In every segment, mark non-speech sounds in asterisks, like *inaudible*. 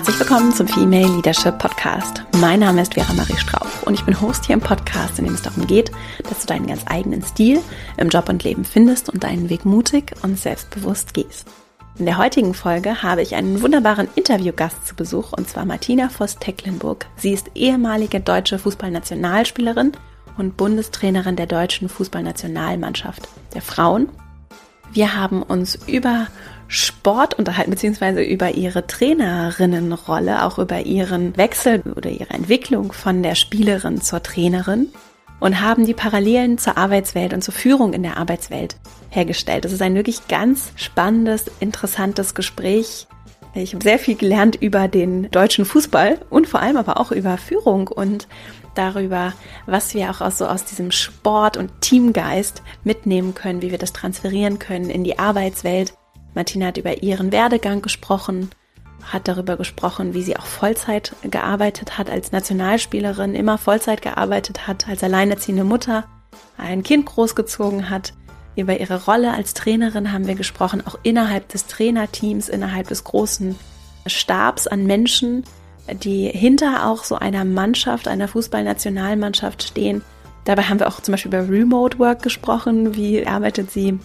Herzlich willkommen zum Female Leadership Podcast. Mein Name ist Vera Marie Strauch und ich bin Host hier im Podcast, in dem es darum geht, dass du deinen ganz eigenen Stil im Job und Leben findest und deinen Weg mutig und selbstbewusst gehst. In der heutigen Folge habe ich einen wunderbaren Interviewgast zu Besuch und zwar Martina Voss-Tecklenburg. Sie ist ehemalige deutsche Fußballnationalspielerin und Bundestrainerin der deutschen Fußballnationalmannschaft der Frauen. Wir haben uns über Sport unterhalten, beziehungsweise über ihre Trainerinnenrolle, auch über ihren Wechsel oder ihre Entwicklung von der Spielerin zur Trainerin und haben die Parallelen zur Arbeitswelt und zur Führung in der Arbeitswelt hergestellt. Das ist ein wirklich ganz spannendes, interessantes Gespräch. Ich habe sehr viel gelernt über den deutschen Fußball und vor allem aber auch über Führung und darüber, was wir auch so aus diesem Sport und Teamgeist mitnehmen können, wie wir das transferieren können in die Arbeitswelt Martina hat über ihren Werdegang gesprochen, hat darüber gesprochen, wie sie auch Vollzeit gearbeitet hat als Nationalspielerin, immer Vollzeit gearbeitet hat, als alleinerziehende Mutter, ein Kind großgezogen hat. Über ihre Rolle als Trainerin haben wir gesprochen, auch innerhalb des Trainerteams, innerhalb des großen Stabs an Menschen, die hinter auch so einer Mannschaft, einer Fußballnationalmannschaft stehen. Dabei haben wir auch zum Beispiel über Remote Work gesprochen. Wie arbeitet sie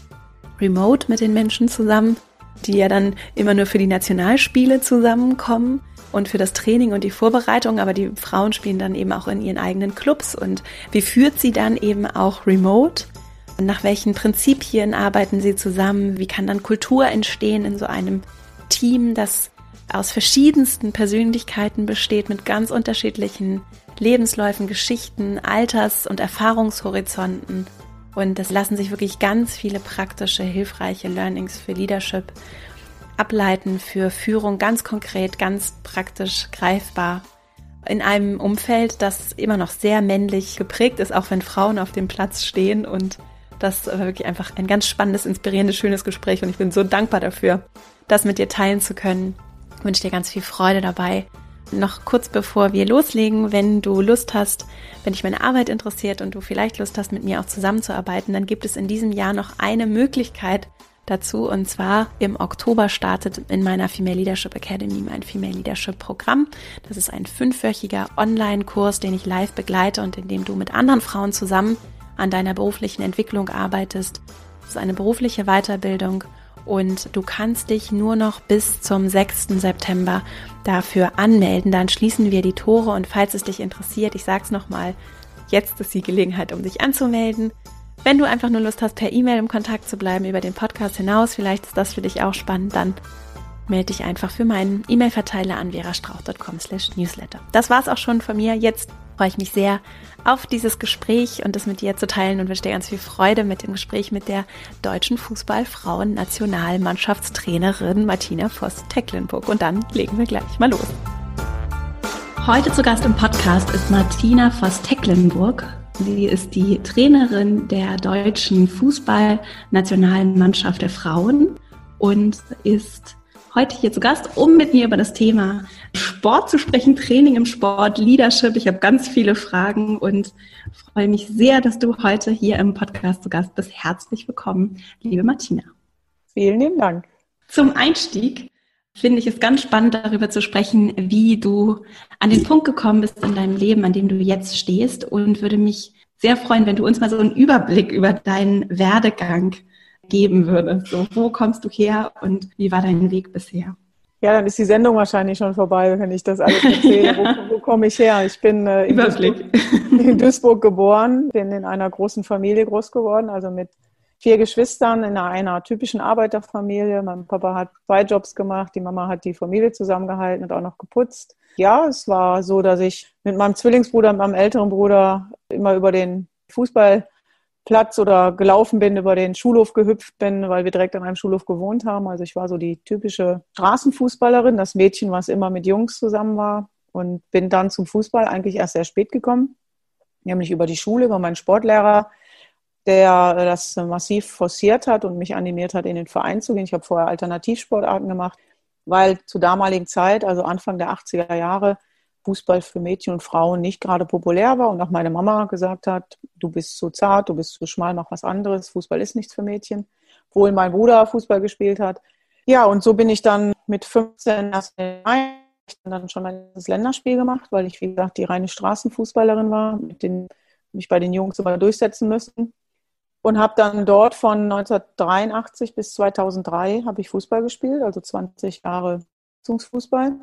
remote mit den Menschen zusammen, die ja dann immer nur für die Nationalspiele zusammenkommen und für das Training und die Vorbereitung, aber die Frauen spielen dann eben auch in ihren eigenen Clubs und wie führt sie dann eben auch remote? Nach welchen Prinzipien arbeiten sie zusammen? Wie kann dann Kultur entstehen in so einem Team, das aus verschiedensten Persönlichkeiten besteht, mit ganz unterschiedlichen Lebensläufen, Geschichten, Alters- und Erfahrungshorizonten? Und das lassen sich wirklich ganz viele praktische, hilfreiche Learnings für Leadership ableiten, für Führung ganz konkret, ganz praktisch greifbar. In einem Umfeld, das immer noch sehr männlich geprägt ist, auch wenn Frauen auf dem Platz stehen. Und das war wirklich einfach ein ganz spannendes, inspirierendes, schönes Gespräch. Und ich bin so dankbar dafür, das mit dir teilen zu können. Ich wünsche dir ganz viel Freude dabei noch kurz bevor wir loslegen, wenn du Lust hast, wenn dich meine Arbeit interessiert und du vielleicht Lust hast, mit mir auch zusammenzuarbeiten, dann gibt es in diesem Jahr noch eine Möglichkeit dazu. Und zwar im Oktober startet in meiner Female Leadership Academy mein Female Leadership Programm. Das ist ein fünfwöchiger Online-Kurs, den ich live begleite und in dem du mit anderen Frauen zusammen an deiner beruflichen Entwicklung arbeitest. Das ist eine berufliche Weiterbildung und du kannst dich nur noch bis zum 6. September dafür anmelden. Dann schließen wir die Tore und falls es dich interessiert, ich sag's nochmal, jetzt ist die Gelegenheit, um dich anzumelden. Wenn du einfach nur Lust hast, per E-Mail im Kontakt zu bleiben über den Podcast hinaus, vielleicht ist das für dich auch spannend, dann melde dich einfach für meinen E-Mail-Verteiler an verastrauch.com slash newsletter. Das war's auch schon von mir. Jetzt freue ich mich sehr auf dieses Gespräch und das mit dir zu teilen und wünsche dir ganz viel Freude mit dem Gespräch mit der deutschen Fußballfrauen-Nationalmannschaftstrainerin Martina Voss-Tecklenburg. Und dann legen wir gleich mal los. Heute zu Gast im Podcast ist Martina Voss-Tecklenburg. Sie ist die Trainerin der deutschen Fußballnationalmannschaft der Frauen und ist heute hier zu Gast, um mit mir über das Thema Sport zu sprechen, Training im Sport, Leadership. Ich habe ganz viele Fragen und freue mich sehr, dass du heute hier im Podcast zu Gast bist. Herzlich willkommen, liebe Martina. Vielen lieben Dank. Zum Einstieg finde ich es ganz spannend, darüber zu sprechen, wie du an den Punkt gekommen bist in deinem Leben, an dem du jetzt stehst und würde mich sehr freuen, wenn du uns mal so einen Überblick über deinen Werdegang geben würdest. So, wo kommst du her und wie war dein Weg bisher? Ja, dann ist die Sendung wahrscheinlich schon vorbei, wenn ich das alles erzähle. Ja. *laughs* Wo, wo komme ich her? Ich bin äh, in, Duisburg, *laughs* in, Duisburg, geboren, bin in einer großen Familie groß geworden, also mit vier Geschwistern in einer, einer typischen Arbeiterfamilie. Mein Papa hat zwei Jobs gemacht, die Mama hat die Familie zusammengehalten und auch noch geputzt. Ja, es war so, dass ich mit meinem Zwillingsbruder und meinem älteren Bruder immer über den Fußball Platz oder gelaufen bin, über den Schulhof gehüpft bin, weil wir direkt an einem Schulhof gewohnt haben. Also ich war so die typische Straßenfußballerin, das Mädchen, was immer mit Jungs zusammen war und bin dann zum Fußball eigentlich erst sehr spät gekommen, nämlich über die Schule, über meinen Sportlehrer, der das massiv forciert hat und mich animiert hat, in den Verein zu gehen. Ich habe vorher Alternativsportarten gemacht, weil zur damaligen Zeit, also Anfang der 80er Jahre, Fußball für Mädchen und Frauen nicht gerade populär war und auch meine Mama gesagt hat, du bist zu zart, du bist zu schmal, mach was anderes, Fußball ist nichts für Mädchen, obwohl mein Bruder Fußball gespielt hat. Ja, und so bin ich dann mit 15 erst dann schon das Länderspiel gemacht, weil ich, wie gesagt, die reine Straßenfußballerin war, mit den, mich bei den Jungs immer durchsetzen müssen. Und habe dann dort von 1983 bis 2003 habe ich Fußball gespielt, also 20 Jahre Fußball.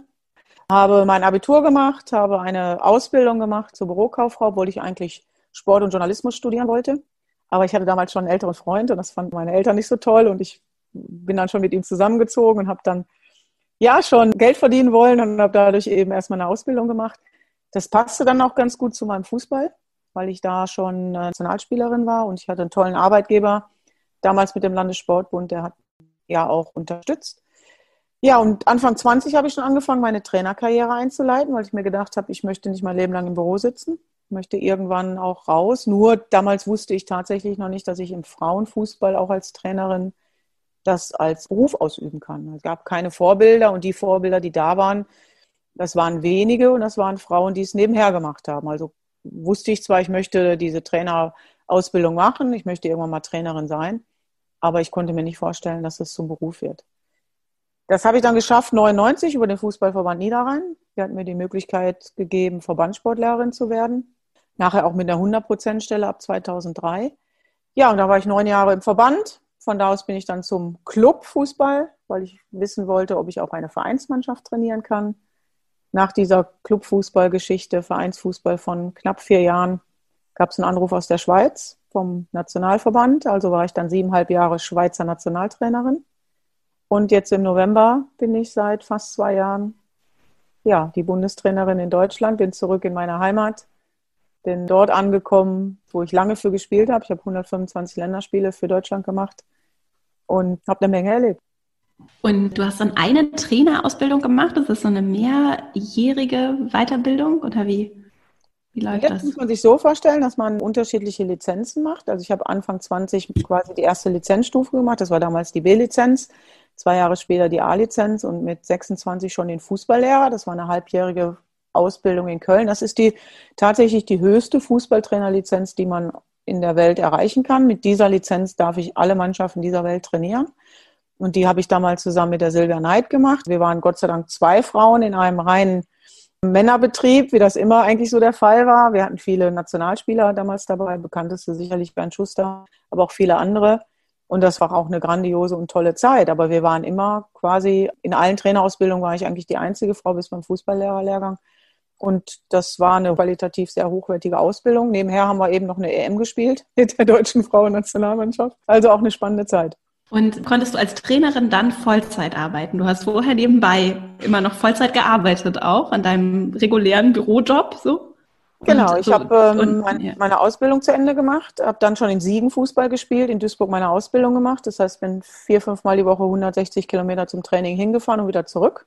Habe mein Abitur gemacht, habe eine Ausbildung gemacht zur Bürokauffrau, obwohl ich eigentlich Sport und Journalismus studieren wollte. Aber ich hatte damals schon einen älteren Freund und das fanden meine Eltern nicht so toll und ich bin dann schon mit ihm zusammengezogen und habe dann ja schon Geld verdienen wollen und habe dadurch eben erstmal eine Ausbildung gemacht. Das passte dann auch ganz gut zu meinem Fußball, weil ich da schon Nationalspielerin war und ich hatte einen tollen Arbeitgeber damals mit dem Landessportbund, der hat ja auch unterstützt. Ja, und Anfang 20 habe ich schon angefangen, meine Trainerkarriere einzuleiten, weil ich mir gedacht habe, ich möchte nicht mein Leben lang im Büro sitzen, möchte irgendwann auch raus. Nur damals wusste ich tatsächlich noch nicht, dass ich im Frauenfußball auch als Trainerin das als Beruf ausüben kann. Es gab keine Vorbilder und die Vorbilder, die da waren, das waren wenige und das waren Frauen, die es nebenher gemacht haben. Also wusste ich zwar, ich möchte diese Trainerausbildung machen, ich möchte irgendwann mal Trainerin sein, aber ich konnte mir nicht vorstellen, dass es zum Beruf wird. Das habe ich dann geschafft, 99 über den Fußballverband Niederrhein. Die hat mir die Möglichkeit gegeben, Verbandssportlehrerin zu werden. Nachher auch mit einer 100%-Stelle ab 2003. Ja, und da war ich neun Jahre im Verband, von da aus bin ich dann zum Clubfußball, weil ich wissen wollte, ob ich auch eine Vereinsmannschaft trainieren kann. Nach dieser Clubfußballgeschichte, Vereinsfußball von knapp vier Jahren, gab es einen Anruf aus der Schweiz vom Nationalverband. Also war ich dann siebeneinhalb Jahre Schweizer Nationaltrainerin. Und jetzt im November bin ich seit fast zwei Jahren ja, die Bundestrainerin in Deutschland, bin zurück in meine Heimat bin dort angekommen, wo ich lange für gespielt habe. Ich habe 125 Länderspiele für Deutschland gemacht und habe eine Menge erlebt. Und du hast dann eine Trainerausbildung gemacht. Das ist so eine mehrjährige Weiterbildung oder wie? Wie läuft Jetzt das? muss man sich so vorstellen, dass man unterschiedliche Lizenzen macht. Also ich habe Anfang 20 quasi die erste Lizenzstufe gemacht. Das war damals die B-Lizenz. Zwei Jahre später die A-Lizenz und mit 26 schon den Fußballlehrer. Das war eine halbjährige Ausbildung in Köln. Das ist die tatsächlich die höchste Fußballtrainerlizenz, die man in der Welt erreichen kann. Mit dieser Lizenz darf ich alle Mannschaften dieser Welt trainieren. Und die habe ich damals zusammen mit der Silvia Neid gemacht. Wir waren Gott sei Dank zwei Frauen in einem reinen Männerbetrieb, wie das immer eigentlich so der Fall war. Wir hatten viele Nationalspieler damals dabei, bekannteste sicherlich Bernd Schuster, aber auch viele andere. Und das war auch eine grandiose und tolle Zeit. Aber wir waren immer quasi, in allen Trainerausbildungen war ich eigentlich die einzige Frau bis beim Fußballlehrerlehrgang. Und das war eine qualitativ sehr hochwertige Ausbildung. Nebenher haben wir eben noch eine EM gespielt *laughs* mit der deutschen Frauennationalmannschaft. Also auch eine spannende Zeit. Und konntest du als Trainerin dann Vollzeit arbeiten? Du hast vorher nebenbei immer noch Vollzeit gearbeitet, auch an deinem regulären Bürojob, so? Genau, ich so, habe ähm, mein, ja. meine Ausbildung zu Ende gemacht, habe dann schon in Siegen Fußball gespielt, in Duisburg meine Ausbildung gemacht. Das heißt, bin vier, fünf Mal die Woche 160 Kilometer zum Training hingefahren und wieder zurück,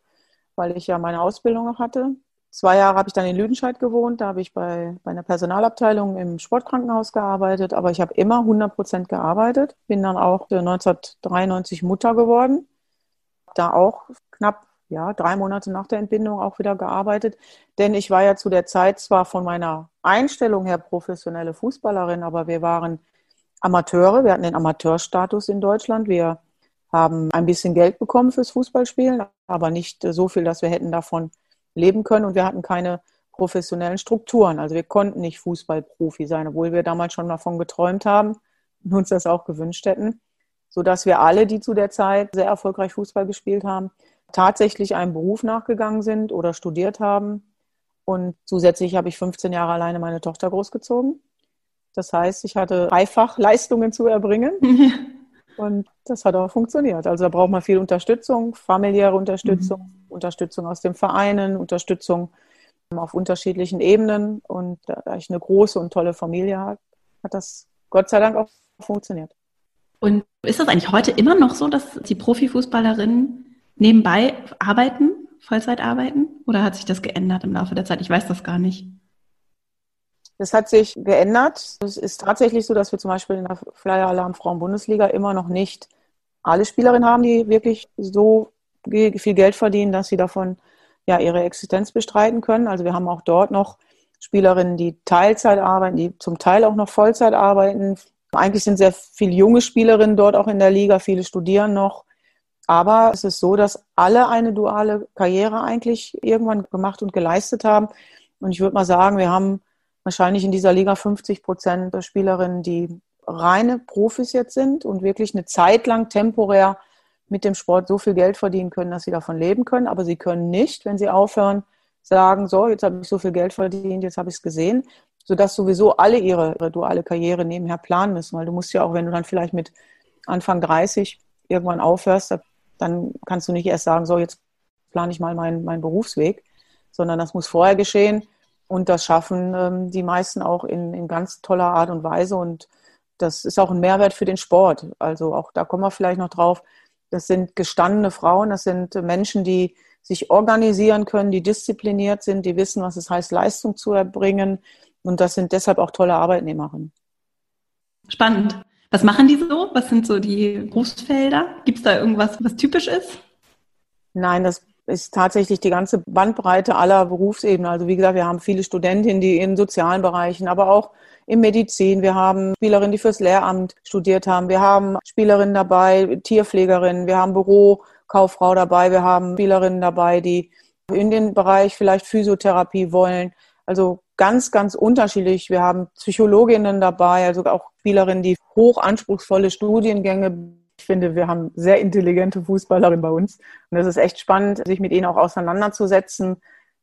weil ich ja meine Ausbildung noch hatte. Zwei Jahre habe ich dann in Lüdenscheid gewohnt. Da habe ich bei, bei einer Personalabteilung im Sportkrankenhaus gearbeitet. Aber ich habe immer 100 Prozent gearbeitet. Bin dann auch 1993 Mutter geworden. Da auch knapp ja, drei Monate nach der Entbindung auch wieder gearbeitet. Denn ich war ja zu der Zeit zwar von meiner Einstellung her professionelle Fußballerin, aber wir waren Amateure. Wir hatten den Amateurstatus in Deutschland. Wir haben ein bisschen Geld bekommen fürs Fußballspielen, aber nicht so viel, dass wir hätten davon leben können und wir hatten keine professionellen Strukturen. Also wir konnten nicht Fußballprofi sein, obwohl wir damals schon davon geträumt haben und uns das auch gewünscht hätten, sodass wir alle, die zu der Zeit sehr erfolgreich Fußball gespielt haben, tatsächlich einem Beruf nachgegangen sind oder studiert haben. Und zusätzlich habe ich 15 Jahre alleine meine Tochter großgezogen. Das heißt, ich hatte dreifach *laughs* Leistungen zu erbringen. *laughs* Und das hat auch funktioniert. Also da braucht man viel Unterstützung, familiäre Unterstützung, mhm. Unterstützung aus den Vereinen, Unterstützung auf unterschiedlichen Ebenen. Und da ich eine große und tolle Familie habe, hat das Gott sei Dank auch funktioniert. Und ist das eigentlich heute immer noch so, dass die Profifußballerinnen nebenbei arbeiten, Vollzeit arbeiten? Oder hat sich das geändert im Laufe der Zeit? Ich weiß das gar nicht. Das hat sich geändert. Es ist tatsächlich so, dass wir zum Beispiel in der Flyer Alarm Frauen Bundesliga immer noch nicht alle Spielerinnen haben, die wirklich so viel Geld verdienen, dass sie davon ja ihre Existenz bestreiten können. Also wir haben auch dort noch Spielerinnen, die Teilzeit arbeiten, die zum Teil auch noch Vollzeit arbeiten. Eigentlich sind sehr viele junge Spielerinnen dort auch in der Liga, viele studieren noch. Aber es ist so, dass alle eine duale Karriere eigentlich irgendwann gemacht und geleistet haben. Und ich würde mal sagen, wir haben wahrscheinlich in dieser Liga 50 Prozent der Spielerinnen, die reine Profis jetzt sind und wirklich eine Zeit lang temporär mit dem Sport so viel Geld verdienen können, dass sie davon leben können. Aber sie können nicht, wenn sie aufhören, sagen, so, jetzt habe ich so viel Geld verdient, jetzt habe ich es gesehen, sodass sowieso alle ihre, ihre duale Karriere nebenher planen müssen. Weil du musst ja auch, wenn du dann vielleicht mit Anfang 30 irgendwann aufhörst, dann kannst du nicht erst sagen, so, jetzt plane ich mal meinen, meinen Berufsweg, sondern das muss vorher geschehen. Und das schaffen ähm, die meisten auch in, in ganz toller Art und Weise. Und das ist auch ein Mehrwert für den Sport. Also auch da kommen wir vielleicht noch drauf. Das sind gestandene Frauen, das sind Menschen, die sich organisieren können, die diszipliniert sind, die wissen, was es heißt, Leistung zu erbringen. Und das sind deshalb auch tolle Arbeitnehmerinnen. Spannend. Was machen die so? Was sind so die Berufsfelder? Gibt es da irgendwas, was typisch ist? Nein, das ist tatsächlich die ganze Bandbreite aller Berufsebenen. Also wie gesagt, wir haben viele Studentinnen, die in sozialen Bereichen, aber auch in Medizin. Wir haben Spielerinnen, die fürs Lehramt studiert haben. Wir haben Spielerinnen dabei, Tierpflegerinnen. Wir haben Bürokauffrau dabei. Wir haben Spielerinnen dabei, die in den Bereich vielleicht Physiotherapie wollen. Also ganz, ganz unterschiedlich. Wir haben Psychologinnen dabei, also auch Spielerinnen, die hoch anspruchsvolle Studiengänge ich finde, wir haben sehr intelligente Fußballerinnen bei uns. Und es ist echt spannend, sich mit ihnen auch auseinanderzusetzen,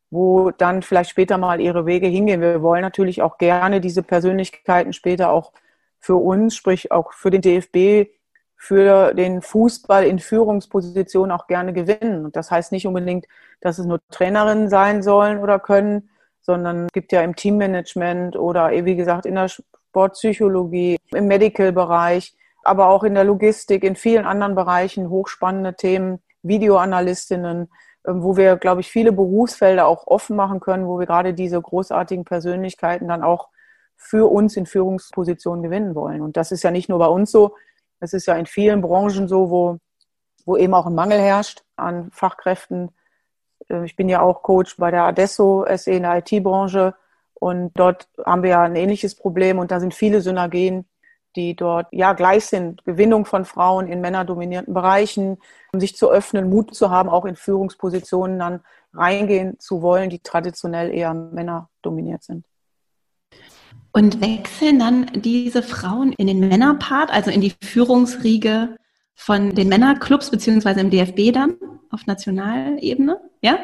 wo dann vielleicht später mal ihre Wege hingehen. Wir wollen natürlich auch gerne diese Persönlichkeiten später auch für uns, sprich auch für den DFB, für den Fußball in Führungspositionen auch gerne gewinnen. Und das heißt nicht unbedingt, dass es nur Trainerinnen sein sollen oder können, sondern gibt ja im Teammanagement oder wie gesagt in der Sportpsychologie, im Medical-Bereich aber auch in der Logistik, in vielen anderen Bereichen hochspannende Themen, Videoanalystinnen, ähm, wo wir, glaube ich, viele Berufsfelder auch offen machen können, wo wir gerade diese großartigen Persönlichkeiten dann auch für uns in Führungspositionen gewinnen wollen. Und das ist ja nicht nur bei uns so, es ist ja in vielen Branchen so, wo, wo eben auch ein Mangel herrscht an Fachkräften. Äh, ich bin ja auch Coach bei der Adesso SE in der IT-Branche und dort haben wir ja ein ähnliches Problem und da sind viele Synergien die dort ja gleich sind. Gewinnung von Frauen in männerdominierten Bereichen, um sich zu öffnen, Mut zu haben, auch in Führungspositionen dann reingehen zu wollen, die traditionell eher männerdominiert sind. Und wechseln dann diese Frauen in den Männerpart, also in die Führungsriege von den Männerclubs beziehungsweise im DFB dann auf Nationalebene? Ja?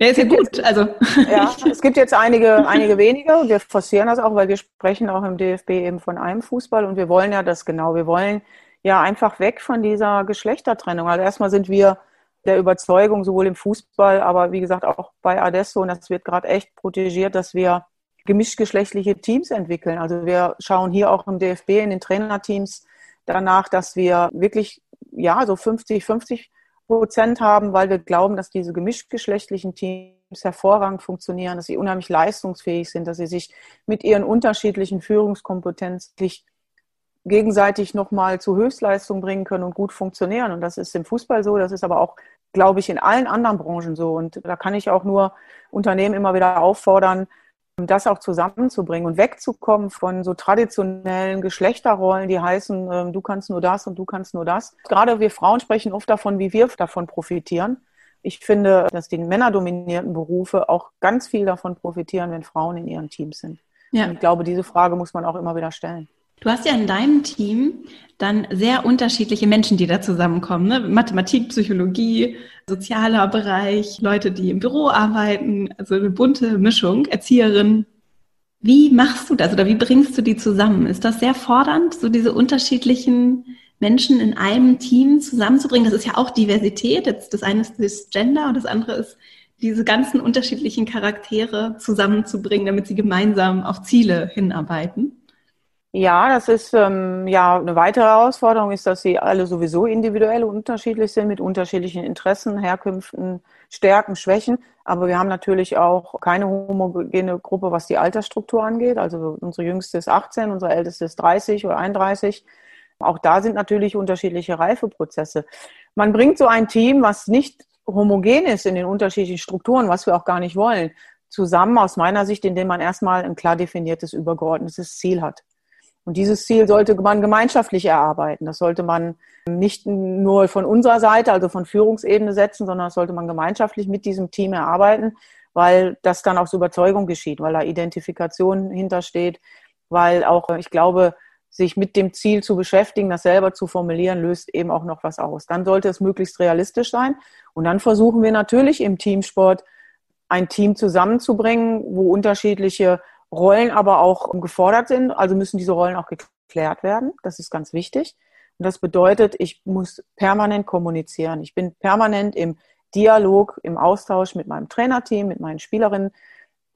Ja, ist ja gut. Also. Ja, es gibt jetzt einige, einige wenige wir forcieren das auch, weil wir sprechen auch im DFB eben von einem Fußball und wir wollen ja das genau. Wir wollen ja einfach weg von dieser Geschlechtertrennung. Also erstmal sind wir der Überzeugung, sowohl im Fußball, aber wie gesagt auch bei Adesso, und das wird gerade echt protegiert, dass wir gemischtgeschlechtliche Teams entwickeln. Also wir schauen hier auch im DFB in den Trainerteams danach, dass wir wirklich ja so 50, 50 Prozent haben, weil wir glauben, dass diese gemischtgeschlechtlichen Teams hervorragend funktionieren, dass sie unheimlich leistungsfähig sind, dass sie sich mit ihren unterschiedlichen Führungskompetenzen gegenseitig nochmal zu Höchstleistung bringen können und gut funktionieren. Und das ist im Fußball so, das ist aber auch, glaube ich, in allen anderen Branchen so. Und da kann ich auch nur Unternehmen immer wieder auffordern, das auch zusammenzubringen und wegzukommen von so traditionellen Geschlechterrollen, die heißen, äh, du kannst nur das und du kannst nur das. Gerade wir Frauen sprechen oft davon, wie wir davon profitieren. Ich finde, dass die männerdominierten Berufe auch ganz viel davon profitieren, wenn Frauen in ihren Teams sind. Ja. Und ich glaube, diese Frage muss man auch immer wieder stellen. Du hast ja in deinem Team dann sehr unterschiedliche Menschen, die da zusammenkommen. Ne? Mathematik, Psychologie, sozialer Bereich, Leute, die im Büro arbeiten, also eine bunte Mischung, Erzieherinnen. Wie machst du das oder wie bringst du die zusammen? Ist das sehr fordernd, so diese unterschiedlichen Menschen in einem Team zusammenzubringen? Das ist ja auch Diversität. Das eine ist das Gender und das andere ist diese ganzen unterschiedlichen Charaktere zusammenzubringen, damit sie gemeinsam auf Ziele hinarbeiten. Ja, das ist ähm, ja eine weitere Herausforderung, ist, dass sie alle sowieso individuell unterschiedlich sind mit unterschiedlichen Interessen, Herkünften, Stärken, Schwächen. Aber wir haben natürlich auch keine homogene Gruppe, was die Altersstruktur angeht. Also unsere jüngste ist 18, unsere älteste ist 30 oder 31. Auch da sind natürlich unterschiedliche Reifeprozesse. Man bringt so ein Team, was nicht homogen ist in den unterschiedlichen Strukturen, was wir auch gar nicht wollen, zusammen aus meiner Sicht, indem man erstmal ein klar definiertes, übergeordnetes Ziel hat. Und dieses Ziel sollte man gemeinschaftlich erarbeiten. Das sollte man nicht nur von unserer Seite, also von Führungsebene setzen, sondern das sollte man gemeinschaftlich mit diesem Team erarbeiten, weil das dann aus Überzeugung geschieht, weil da Identifikation hintersteht, weil auch, ich glaube, sich mit dem Ziel zu beschäftigen, das selber zu formulieren, löst eben auch noch was aus. Dann sollte es möglichst realistisch sein. Und dann versuchen wir natürlich im Teamsport ein Team zusammenzubringen, wo unterschiedliche Rollen aber auch gefordert sind. Also müssen diese Rollen auch geklärt werden. Das ist ganz wichtig. Und das bedeutet, ich muss permanent kommunizieren. Ich bin permanent im Dialog, im Austausch mit meinem Trainerteam, mit meinen Spielerinnen,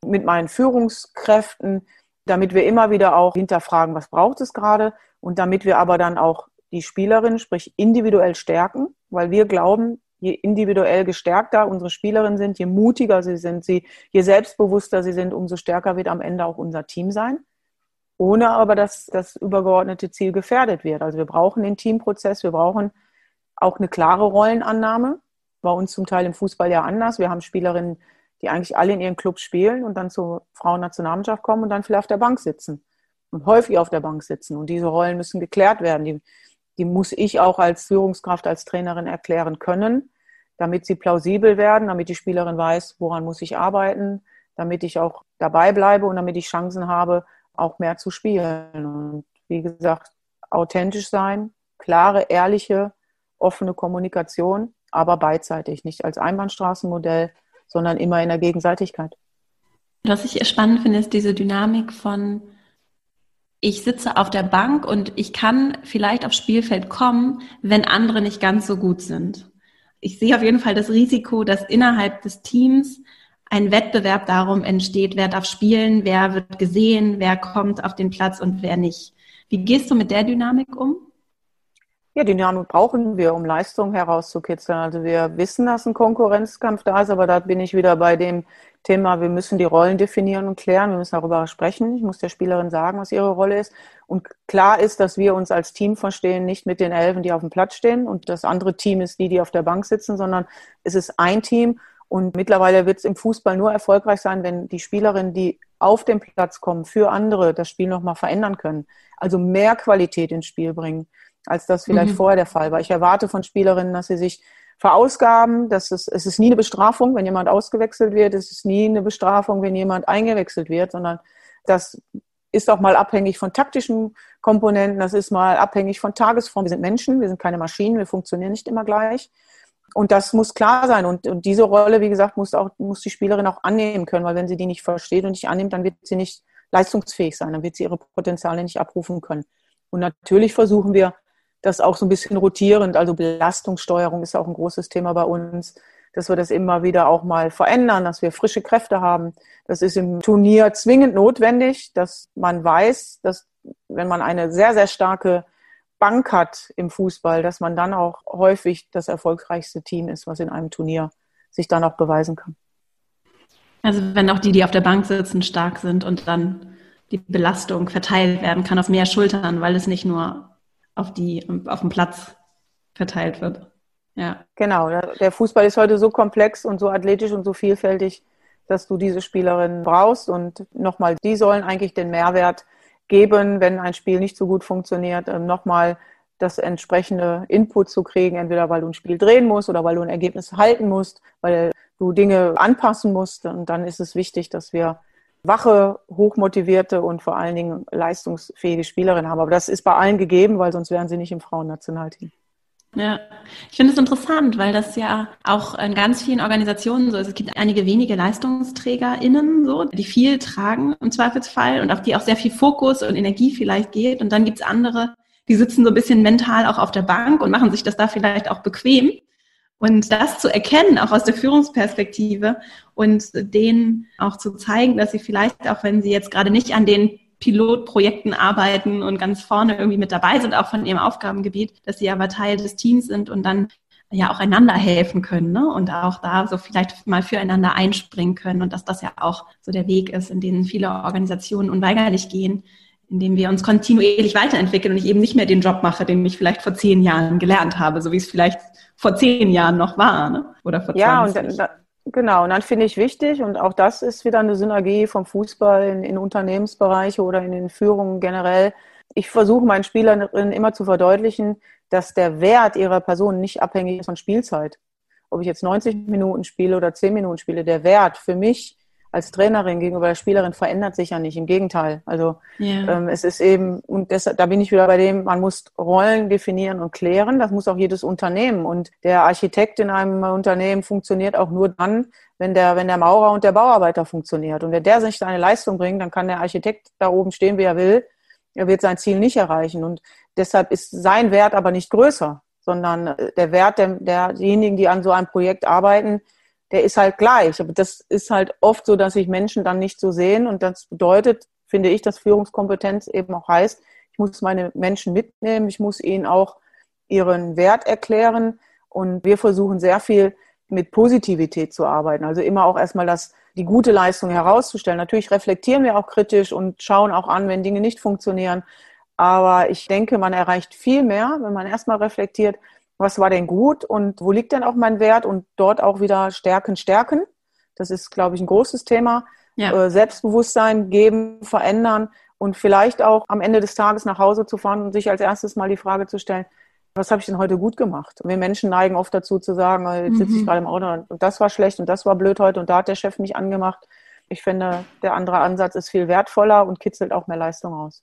mit meinen Führungskräften, damit wir immer wieder auch hinterfragen, was braucht es gerade und damit wir aber dann auch die Spielerinnen, sprich individuell stärken, weil wir glauben, je individuell gestärkter unsere Spielerinnen sind, je mutiger sie sind, sie, je selbstbewusster sie sind, umso stärker wird am Ende auch unser Team sein ohne aber, dass das übergeordnete Ziel gefährdet wird. Also wir brauchen den Teamprozess, wir brauchen auch eine klare Rollenannahme. Bei uns zum Teil im Fußball ja anders. Wir haben Spielerinnen, die eigentlich alle in ihren Clubs spielen und dann zur Frauennationalmannschaft kommen und dann vielleicht auf der Bank sitzen und häufig auf der Bank sitzen. Und diese Rollen müssen geklärt werden. Die, die muss ich auch als Führungskraft, als Trainerin erklären können, damit sie plausibel werden, damit die Spielerin weiß, woran muss ich arbeiten, damit ich auch dabei bleibe und damit ich Chancen habe, auch mehr zu spielen. Und wie gesagt, authentisch sein, klare, ehrliche, offene Kommunikation, aber beidseitig, nicht als Einbahnstraßenmodell, sondern immer in der Gegenseitigkeit. Was ich spannend finde, ist diese Dynamik von, ich sitze auf der Bank und ich kann vielleicht aufs Spielfeld kommen, wenn andere nicht ganz so gut sind. Ich sehe auf jeden Fall das Risiko, dass innerhalb des Teams ein Wettbewerb darum entsteht, wer darf spielen, wer wird gesehen, wer kommt auf den Platz und wer nicht. Wie gehst du mit der Dynamik um? Ja, Dynamik brauchen wir, um Leistung herauszukitzeln. Also wir wissen, dass ein Konkurrenzkampf da ist, aber da bin ich wieder bei dem Thema, wir müssen die Rollen definieren und klären, wir müssen darüber sprechen. Ich muss der Spielerin sagen, was ihre Rolle ist. Und klar ist, dass wir uns als Team verstehen, nicht mit den Elfen, die auf dem Platz stehen und das andere Team ist die, die auf der Bank sitzen, sondern es ist ein Team und mittlerweile wird es im Fußball nur erfolgreich sein, wenn die Spielerinnen, die auf den Platz kommen, für andere das Spiel nochmal verändern können. Also mehr Qualität ins Spiel bringen, als das vielleicht mhm. vorher der Fall war. Ich erwarte von Spielerinnen, dass sie sich verausgaben. Das ist, es ist nie eine Bestrafung, wenn jemand ausgewechselt wird. Es ist nie eine Bestrafung, wenn jemand eingewechselt wird, sondern das ist auch mal abhängig von taktischen Komponenten. Das ist mal abhängig von Tagesform. Wir sind Menschen, wir sind keine Maschinen, wir funktionieren nicht immer gleich und das muss klar sein. Und, und diese Rolle, wie gesagt, muss auch, muss die Spielerin auch annehmen können, weil wenn sie die nicht versteht und nicht annimmt, dann wird sie nicht leistungsfähig sein, dann wird sie ihre Potenziale nicht abrufen können. Und natürlich versuchen wir das auch so ein bisschen rotierend, also Belastungssteuerung ist auch ein großes Thema bei uns, dass wir das immer wieder auch mal verändern, dass wir frische Kräfte haben. Das ist im Turnier zwingend notwendig, dass man weiß, dass wenn man eine sehr, sehr starke Bank hat im Fußball, dass man dann auch häufig das erfolgreichste Team ist, was in einem Turnier sich dann auch beweisen kann. Also wenn auch die, die auf der Bank sitzen, stark sind und dann die Belastung verteilt werden kann auf mehr Schultern, weil es nicht nur auf die auf dem Platz verteilt wird. Ja. Genau, der Fußball ist heute so komplex und so athletisch und so vielfältig, dass du diese Spielerinnen brauchst und nochmal, die sollen eigentlich den Mehrwert geben, wenn ein Spiel nicht so gut funktioniert, ähm, nochmal das entsprechende Input zu kriegen, entweder weil du ein Spiel drehen musst oder weil du ein Ergebnis halten musst, weil du Dinge anpassen musst. Und dann ist es wichtig, dass wir wache, hochmotivierte und vor allen Dingen leistungsfähige Spielerinnen haben. Aber das ist bei allen gegeben, weil sonst wären sie nicht im Frauennationalteam. Ja, ich finde es interessant, weil das ja auch in ganz vielen Organisationen so ist. Es gibt einige wenige LeistungsträgerInnen, so, die viel tragen im Zweifelsfall und auf die auch sehr viel Fokus und Energie vielleicht geht. Und dann gibt's andere, die sitzen so ein bisschen mental auch auf der Bank und machen sich das da vielleicht auch bequem. Und das zu erkennen, auch aus der Führungsperspektive und denen auch zu zeigen, dass sie vielleicht, auch wenn sie jetzt gerade nicht an den Pilotprojekten arbeiten und ganz vorne irgendwie mit dabei sind, auch von ihrem Aufgabengebiet, dass sie aber Teil des Teams sind und dann ja auch einander helfen können ne? und auch da so vielleicht mal füreinander einspringen können und dass das ja auch so der Weg ist, in den viele Organisationen unweigerlich gehen, in dem wir uns kontinuierlich weiterentwickeln und ich eben nicht mehr den Job mache, den ich vielleicht vor zehn Jahren gelernt habe, so wie es vielleicht vor zehn Jahren noch war ne? oder vor 20. Ja, und da, Genau, und dann finde ich wichtig, und auch das ist wieder eine Synergie vom Fußball in, in Unternehmensbereiche oder in den Führungen generell, ich versuche meinen Spielerinnen immer zu verdeutlichen, dass der Wert ihrer Person nicht abhängig ist von Spielzeit. Ob ich jetzt 90 Minuten spiele oder 10 Minuten spiele, der Wert für mich als Trainerin gegenüber der Spielerin verändert sich ja nicht. Im Gegenteil. Also yeah. ähm, es ist eben, und deshalb, da bin ich wieder bei dem, man muss Rollen definieren und klären. Das muss auch jedes Unternehmen. Und der Architekt in einem Unternehmen funktioniert auch nur dann, wenn der, wenn der Maurer und der Bauarbeiter funktioniert. Und wenn der sich seine Leistung bringt, dann kann der Architekt da oben stehen, wie er will. Er wird sein Ziel nicht erreichen. Und deshalb ist sein Wert aber nicht größer, sondern der Wert der, derjenigen, die an so einem Projekt arbeiten, der ist halt gleich. Aber das ist halt oft so, dass sich Menschen dann nicht so sehen. Und das bedeutet, finde ich, dass Führungskompetenz eben auch heißt, ich muss meine Menschen mitnehmen, ich muss ihnen auch ihren Wert erklären. Und wir versuchen sehr viel mit Positivität zu arbeiten. Also immer auch erstmal das, die gute Leistung herauszustellen. Natürlich reflektieren wir auch kritisch und schauen auch an, wenn Dinge nicht funktionieren. Aber ich denke, man erreicht viel mehr, wenn man erstmal reflektiert, was war denn gut und wo liegt denn auch mein Wert und dort auch wieder Stärken, Stärken. Das ist, glaube ich, ein großes Thema. Ja. Äh, Selbstbewusstsein geben, verändern und vielleicht auch am Ende des Tages nach Hause zu fahren und sich als erstes mal die Frage zu stellen, was habe ich denn heute gut gemacht? Und wir Menschen neigen oft dazu zu sagen, äh, jetzt sitze ich mhm. gerade im Auto und das war schlecht und das war blöd heute und da hat der Chef mich angemacht. Ich finde, der andere Ansatz ist viel wertvoller und kitzelt auch mehr Leistung aus.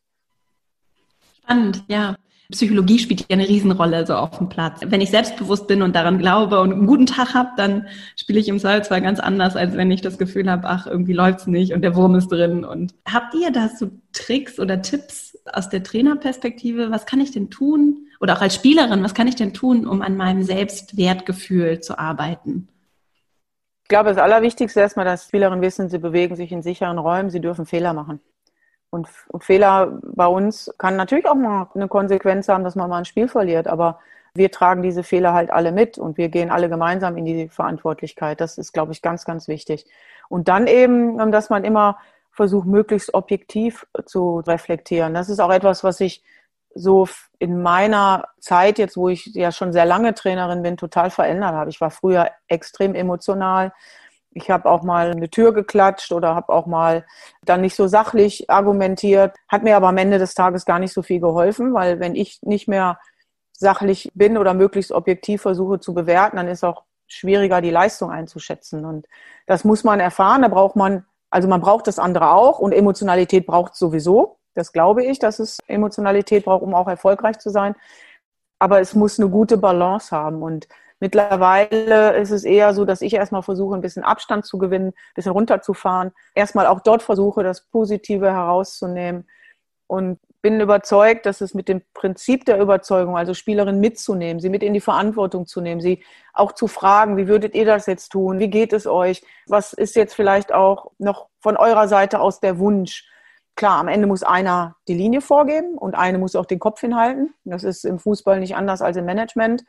Spannend, ja. Psychologie spielt ja eine Riesenrolle so auf dem Platz. Wenn ich selbstbewusst bin und daran glaube und einen guten Tag habe, dann spiele ich im Saal zwar ganz anders, als wenn ich das Gefühl habe, ach, irgendwie läuft's nicht und der Wurm ist drin. Und habt ihr da so Tricks oder Tipps aus der Trainerperspektive? Was kann ich denn tun? Oder auch als Spielerin, was kann ich denn tun, um an meinem Selbstwertgefühl zu arbeiten? Ich glaube, das Allerwichtigste ist erstmal, dass Spielerinnen wissen, sie bewegen sich in sicheren Räumen, sie dürfen Fehler machen. Und, und Fehler bei uns kann natürlich auch mal eine Konsequenz haben, dass man mal ein Spiel verliert. Aber wir tragen diese Fehler halt alle mit und wir gehen alle gemeinsam in die Verantwortlichkeit. Das ist, glaube ich, ganz, ganz wichtig. Und dann eben, ähm, dass man immer versucht, möglichst objektiv zu reflektieren. Das ist auch etwas, was ich so in meiner Zeit, jetzt wo ich ja schon sehr lange Trainerin bin, total verändert habe. Ich war früher extrem emotional. Ich habe auch mal eine Tür geklatscht oder habe auch mal dann nicht so sachlich argumentiert, hat mir aber am Ende des Tages gar nicht so viel geholfen, weil wenn ich nicht mehr sachlich bin oder möglichst objektiv versuche zu bewerten, dann ist auch schwieriger, die Leistung einzuschätzen. Und das muss man erfahren. Da braucht man, also man braucht das andere auch und Emotionalität braucht sowieso. Das glaube ich, dass es Emotionalität braucht, um auch erfolgreich zu sein. Aber es muss eine gute Balance haben. Und Mittlerweile ist es eher so, dass ich erstmal versuche, ein bisschen Abstand zu gewinnen, ein bisschen runterzufahren. Erstmal auch dort versuche, das Positive herauszunehmen. Und bin überzeugt, dass es mit dem Prinzip der Überzeugung, also Spielerinnen mitzunehmen, sie mit in die Verantwortung zu nehmen, sie auch zu fragen, wie würdet ihr das jetzt tun? Wie geht es euch? Was ist jetzt vielleicht auch noch von eurer Seite aus der Wunsch? Klar, am Ende muss einer die Linie vorgeben und eine muss auch den Kopf hinhalten. Das ist im Fußball nicht anders als im Management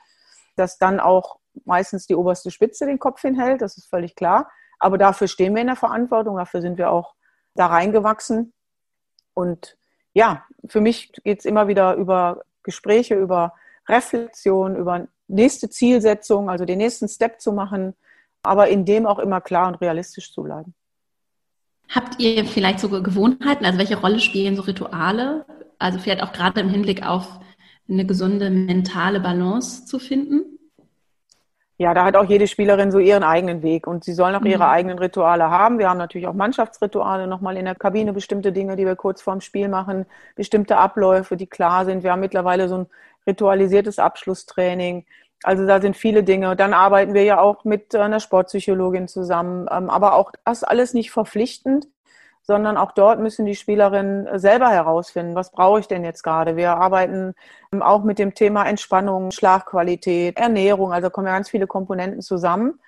dass dann auch meistens die oberste Spitze den Kopf hinhält, das ist völlig klar. Aber dafür stehen wir in der Verantwortung, dafür sind wir auch da reingewachsen. Und ja, für mich geht es immer wieder über Gespräche, über Reflexion, über nächste Zielsetzung, also den nächsten Step zu machen, aber in dem auch immer klar und realistisch zu bleiben. Habt ihr vielleicht sogar Gewohnheiten? Also welche Rolle spielen so Rituale? Also vielleicht auch gerade im Hinblick auf eine gesunde mentale Balance zu finden? Ja, da hat auch jede Spielerin so ihren eigenen Weg und sie sollen auch mhm. ihre eigenen Rituale haben. Wir haben natürlich auch Mannschaftsrituale, nochmal in der Kabine bestimmte Dinge, die wir kurz vorm Spiel machen, bestimmte Abläufe, die klar sind. Wir haben mittlerweile so ein ritualisiertes Abschlusstraining. Also da sind viele Dinge. Dann arbeiten wir ja auch mit einer Sportpsychologin zusammen, ähm, aber auch das alles nicht verpflichtend sondern auch dort müssen die Spielerinnen selber herausfinden, was brauche ich denn jetzt gerade. Wir arbeiten ähm, auch mit dem Thema Entspannung, Schlafqualität, Ernährung, also kommen ja ganz viele Komponenten zusammen.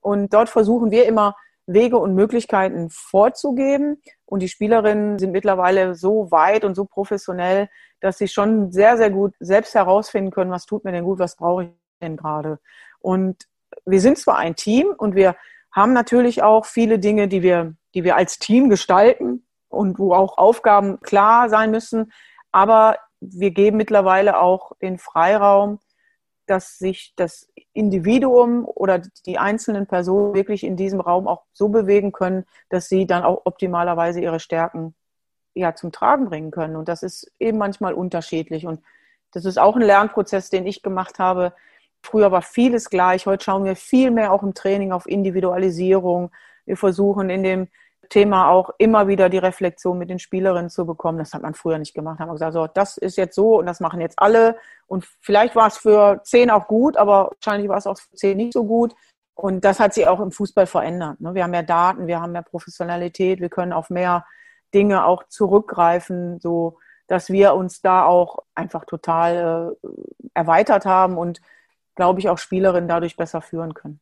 Und dort versuchen wir immer Wege und Möglichkeiten vorzugeben. Und die Spielerinnen sind mittlerweile so weit und so professionell, dass sie schon sehr, sehr gut selbst herausfinden können, was tut mir denn gut, was brauche ich denn gerade. Und wir sind zwar ein Team und wir haben natürlich auch viele Dinge, die wir, die wir als Team gestalten und wo auch Aufgaben klar sein müssen. Aber wir geben mittlerweile auch den Freiraum, dass sich das Individuum oder die einzelnen Personen wirklich in diesem Raum auch so bewegen können, dass sie dann auch optimalerweise ihre Stärken ja zum Tragen bringen können. Und das ist eben manchmal unterschiedlich. Und das ist auch ein Lernprozess, den ich gemacht habe. Früher war vieles gleich. Heute schauen wir viel mehr auch im Training auf Individualisierung. Wir versuchen in dem Thema auch immer wieder die Reflexion mit den Spielerinnen zu bekommen. Das hat man früher nicht gemacht. Da haben wir gesagt, so, das ist jetzt so und das machen jetzt alle. Und vielleicht war es für zehn auch gut, aber wahrscheinlich war es auch für zehn nicht so gut. Und das hat sich auch im Fußball verändert. Ne? Wir haben mehr Daten, wir haben mehr Professionalität, wir können auf mehr Dinge auch zurückgreifen, so dass wir uns da auch einfach total äh, erweitert haben und glaube ich auch Spielerinnen dadurch besser führen können.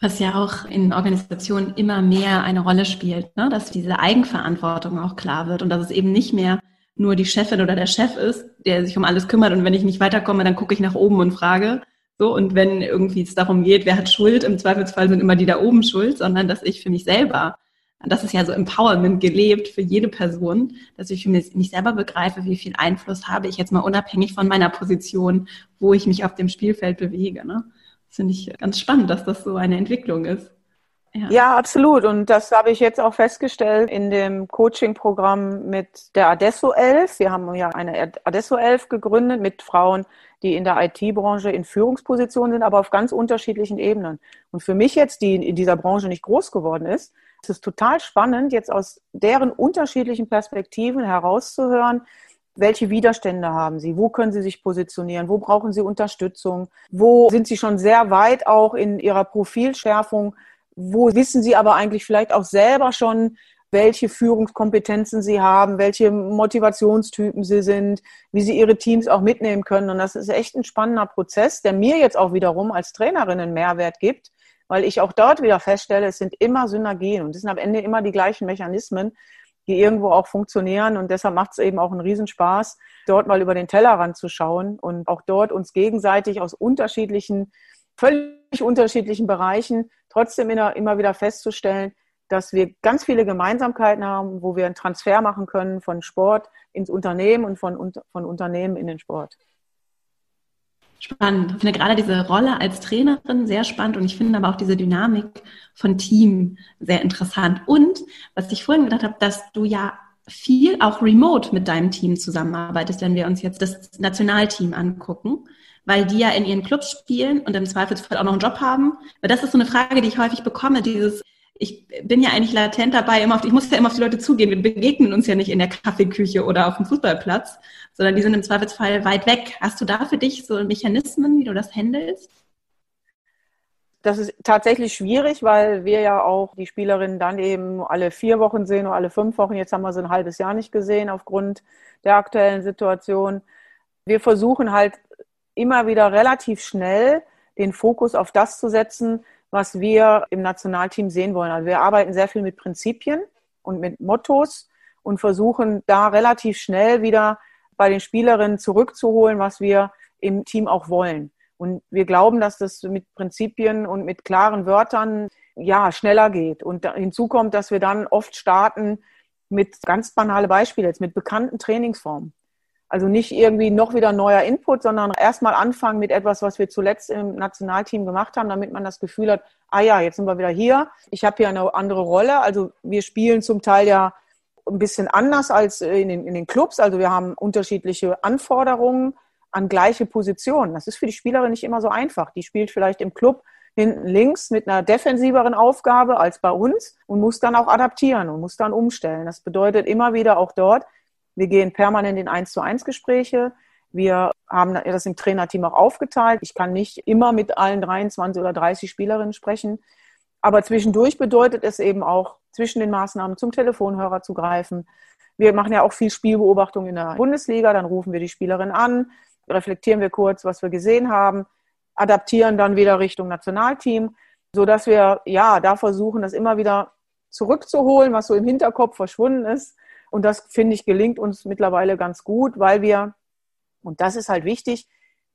Was ja auch in Organisationen immer mehr eine Rolle spielt, ne? dass diese Eigenverantwortung auch klar wird und dass es eben nicht mehr nur die Chefin oder der Chef ist, der sich um alles kümmert und wenn ich nicht weiterkomme, dann gucke ich nach oben und frage. So, und wenn irgendwie es darum geht, wer hat Schuld, im Zweifelsfall sind immer die da oben schuld, sondern dass ich für mich selber, das ist ja so Empowerment gelebt für jede Person, dass ich für mich selber begreife, wie viel Einfluss habe ich jetzt mal unabhängig von meiner Position, wo ich mich auf dem Spielfeld bewege. Ne? Finde ich ganz spannend, dass das so eine Entwicklung ist. Ja. ja. absolut. Und das habe ich jetzt auch festgestellt in dem Coaching-Programm mit der Adesso 11. Wir haben ja eine Adesso 11 gegründet mit Frauen, die in der IT-Branche in Führungspositionen sind, aber auf ganz unterschiedlichen Ebenen. Und für mich jetzt, die in dieser Branche nicht groß geworden ist, ist es total spannend, jetzt aus deren unterschiedlichen Perspektiven herauszuhören, welche Widerstände haben Sie? Wo können Sie sich positionieren? Wo brauchen Sie Unterstützung? Wo sind Sie schon sehr weit auch in Ihrer Profilschärfung? Wo wissen Sie aber eigentlich vielleicht auch selber schon, welche Führungskompetenzen Sie haben, welche Motivationstypen Sie sind, wie Sie Ihre Teams auch mitnehmen können. Und das ist echt ein spannender Prozess, der mir jetzt auch wiederum als Trainerin einen Mehrwert gibt, weil ich auch dort wieder feststelle, es sind immer Synergien und es sind am Ende immer die gleichen Mechanismen, die irgendwo auch funktionieren. Und deshalb macht es eben auch einen Riesenspaß, dort mal über den Tellerrand zu schauen und auch dort uns gegenseitig aus unterschiedlichen, völlig unterschiedlichen Bereichen trotzdem immer wieder festzustellen, dass wir ganz viele Gemeinsamkeiten haben, wo wir einen Transfer machen können von Sport ins Unternehmen und von, von Unternehmen in den Sport. Spannend. Ich finde gerade diese Rolle als Trainerin sehr spannend und ich finde aber auch diese Dynamik von Team sehr interessant. Und was ich vorhin gedacht habe, dass du ja viel auch remote mit deinem Team zusammenarbeitest, wenn wir uns jetzt das Nationalteam angucken, weil die ja in ihren Clubs spielen und im Zweifelsfall auch noch einen Job haben. Weil das ist so eine Frage, die ich häufig bekomme, dieses ich bin ja eigentlich latent dabei, immer auf, ich muss ja immer auf die Leute zugehen. Wir begegnen uns ja nicht in der Kaffeeküche oder auf dem Fußballplatz, sondern die sind im Zweifelsfall weit weg. Hast du da für dich so Mechanismen, wie du das handelst? Das ist tatsächlich schwierig, weil wir ja auch die Spielerinnen dann eben alle vier Wochen sehen oder alle fünf Wochen. Jetzt haben wir sie ein halbes Jahr nicht gesehen aufgrund der aktuellen Situation. Wir versuchen halt immer wieder relativ schnell den Fokus auf das zu setzen, was wir im Nationalteam sehen wollen. Also wir arbeiten sehr viel mit Prinzipien und mit Mottos und versuchen da relativ schnell wieder bei den Spielerinnen zurückzuholen, was wir im Team auch wollen. Und wir glauben, dass das mit Prinzipien und mit klaren Wörtern ja schneller geht. Und hinzu kommt, dass wir dann oft starten mit ganz banale Beispiele, jetzt mit bekannten Trainingsformen. Also nicht irgendwie noch wieder neuer Input, sondern erstmal anfangen mit etwas, was wir zuletzt im Nationalteam gemacht haben, damit man das Gefühl hat, ah ja, jetzt sind wir wieder hier. Ich habe hier eine andere Rolle. Also wir spielen zum Teil ja ein bisschen anders als in den, in den Clubs. Also wir haben unterschiedliche Anforderungen an gleiche Positionen. Das ist für die Spielerin nicht immer so einfach. Die spielt vielleicht im Club hinten links mit einer defensiveren Aufgabe als bei uns und muss dann auch adaptieren und muss dann umstellen. Das bedeutet immer wieder auch dort, wir gehen permanent in 1 zu 1 Gespräche. Wir haben das im Trainerteam auch aufgeteilt. Ich kann nicht immer mit allen 23 oder 30 Spielerinnen sprechen. Aber zwischendurch bedeutet es eben auch, zwischen den Maßnahmen zum Telefonhörer zu greifen. Wir machen ja auch viel Spielbeobachtung in der Bundesliga. Dann rufen wir die Spielerin an, reflektieren wir kurz, was wir gesehen haben, adaptieren dann wieder Richtung Nationalteam, sodass wir ja da versuchen, das immer wieder zurückzuholen, was so im Hinterkopf verschwunden ist und das, finde ich, gelingt uns mittlerweile ganz gut, weil wir, und das ist halt wichtig,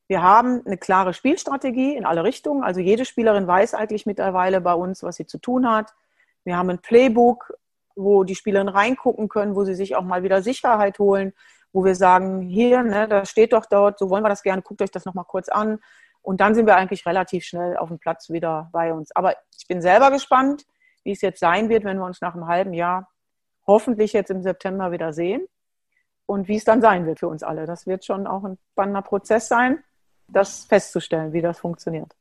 wir haben eine klare Spielstrategie in alle Richtungen. Also jede Spielerin weiß eigentlich mittlerweile bei uns, was sie zu tun hat. Wir haben ein Playbook, wo die Spielerinnen reingucken können, wo sie sich auch mal wieder Sicherheit holen, wo wir sagen, hier, ne, da steht doch dort, so wollen wir das gerne, guckt euch das nochmal kurz an. Und dann sind wir eigentlich relativ schnell auf dem Platz wieder bei uns. Aber ich bin selber gespannt, wie es jetzt sein wird, wenn wir uns nach einem halben Jahr hoffentlich jetzt im September wieder sehen. Und wie es dann sein wird für uns alle. Das wird schon auch ein spannender Prozess sein, das festzustellen, wie das funktioniert.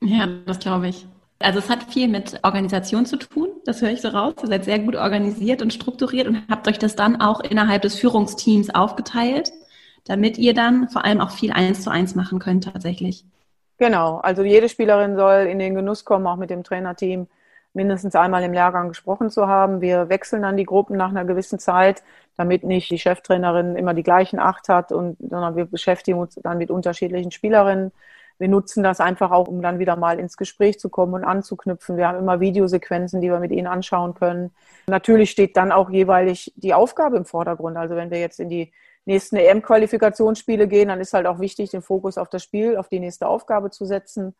Ja, das glaube ich. Also es hat viel mit Organisation zu tun, das höre ich so raus. Ihr seid sehr gut organisiert und strukturiert und habt euch das dann auch innerhalb des Führungsteams aufgeteilt, damit ihr dann vor allem auch viel eins zu eins machen könnt tatsächlich. Genau, also jede Spielerin soll in den Genuss kommen, auch mit dem Trainerteam mindestens einmal im Lehrgang gesprochen zu haben. Wir wechseln dann die Gruppen nach einer gewissen Zeit, damit nicht die Cheftrainerin immer die gleichen acht hat, und, sondern wir beschäftigen uns dann mit unterschiedlichen Spielerinnen. Wir nutzen das einfach auch, um dann wieder mal ins Gespräch zu kommen und anzuknüpfen. Wir haben immer Videosequenzen, die wir mit ihnen anschauen können. Natürlich steht dann auch jeweilig die Aufgabe im Vordergrund. Also wenn wir jetzt in die nächsten EM-Qualifikationsspiele gehen, dann ist halt auch wichtig, den Fokus auf das Spiel, auf die nächste Aufgabe zu setzen.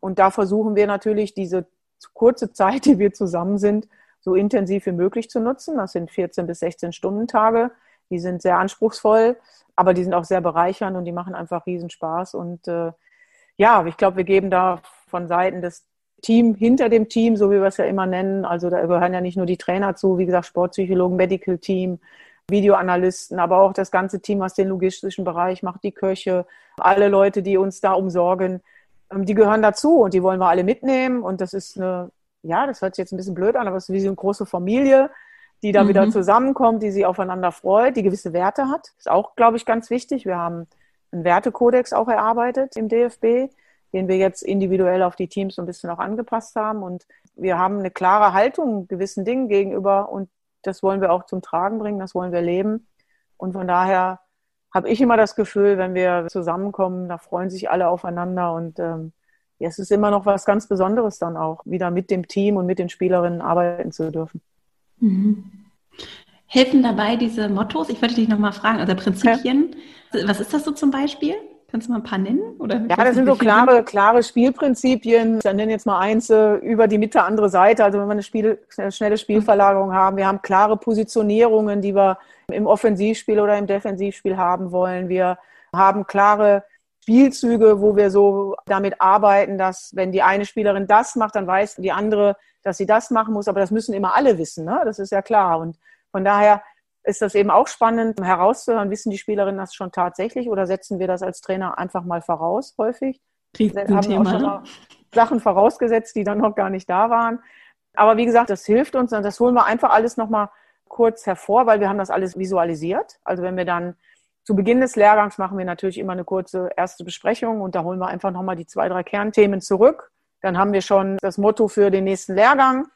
Und da versuchen wir natürlich, diese kurze Zeit, die wir zusammen sind, so intensiv wie möglich zu nutzen. Das sind 14 bis 16 Stunden Tage. Die sind sehr anspruchsvoll, aber die sind auch sehr bereichernd und die machen einfach riesen Spaß. Und äh, ja, ich glaube, wir geben da von Seiten des Team hinter dem Team, so wie wir es ja immer nennen. Also da gehören ja nicht nur die Trainer zu, wie gesagt, Sportpsychologen, Medical Team, Videoanalysten, aber auch das ganze Team aus dem logistischen Bereich macht die Köche, alle Leute, die uns da umsorgen, ähm, die gehören dazu und die wollen wir alle mitnehmen. Und das ist eine, ja, das hört sich jetzt ein bisschen blöd an, aber es ist wie so eine große Familie, die da mhm. wieder zusammenkommt, die sich aufeinander freut, die gewisse Werte hat. Ist auch, glaube ich, ganz wichtig. Wir haben einen Wertekodex auch erarbeitet im DFB, den wir jetzt individuell auf die Teams so ein bisschen auch angepasst haben. Und wir haben eine klare Haltung gewissen Dingen gegenüber und das wollen wir auch zum Tragen bringen, das wollen wir leben. Und von daher habe ich immer das Gefühl, wenn wir zusammenkommen, da freuen sich alle aufeinander und ähm, ja, es ist immer noch was ganz Besonderes dann auch, wieder mit dem Team und mit den Spielerinnen arbeiten zu dürfen. Mhm. Helfen dabei diese Mottos? Ich wollte dich nochmal fragen, also Prinzipien. Ja. Was ist das so zum Beispiel? Kannst du mal ein paar nennen? Oder ja, das sind so klare, klare Spielprinzipien. Ich nenne jetzt mal eins, äh, über die Mitte, andere Seite. Also wenn wir eine, Spiel, schnelle Spielverlagerung haben. Wir haben klare Positionierungen, die wir im Offensivspiel oder im Defensivspiel haben wollen. Wir haben klare Spielzüge, wo wir so damit arbeiten, dass wenn die eine Spielerin das macht, dann weiß die andere, dass sie das machen muss. Aber das müssen immer alle wissen. Ne? Das ist ja klar. Und von daher ist das eben auch spannend herauszuhören, wissen die Spielerinnen das schon tatsächlich oder setzen wir das als Trainer einfach mal voraus häufig? Wir haben auch schon ne? mal Sachen vorausgesetzt, die dann noch gar nicht da waren. Aber wie gesagt, das hilft uns und das holen wir einfach alles nochmal kurz hervor, weil wir haben das alles visualisiert. Also wenn wir dann zu Beginn des Lehrgangs machen wir natürlich immer eine kurze erste Besprechung und da holen wir einfach nochmal die zwei, drei Kernthemen zurück. Dann haben wir schon das Motto für den nächsten Lehrgang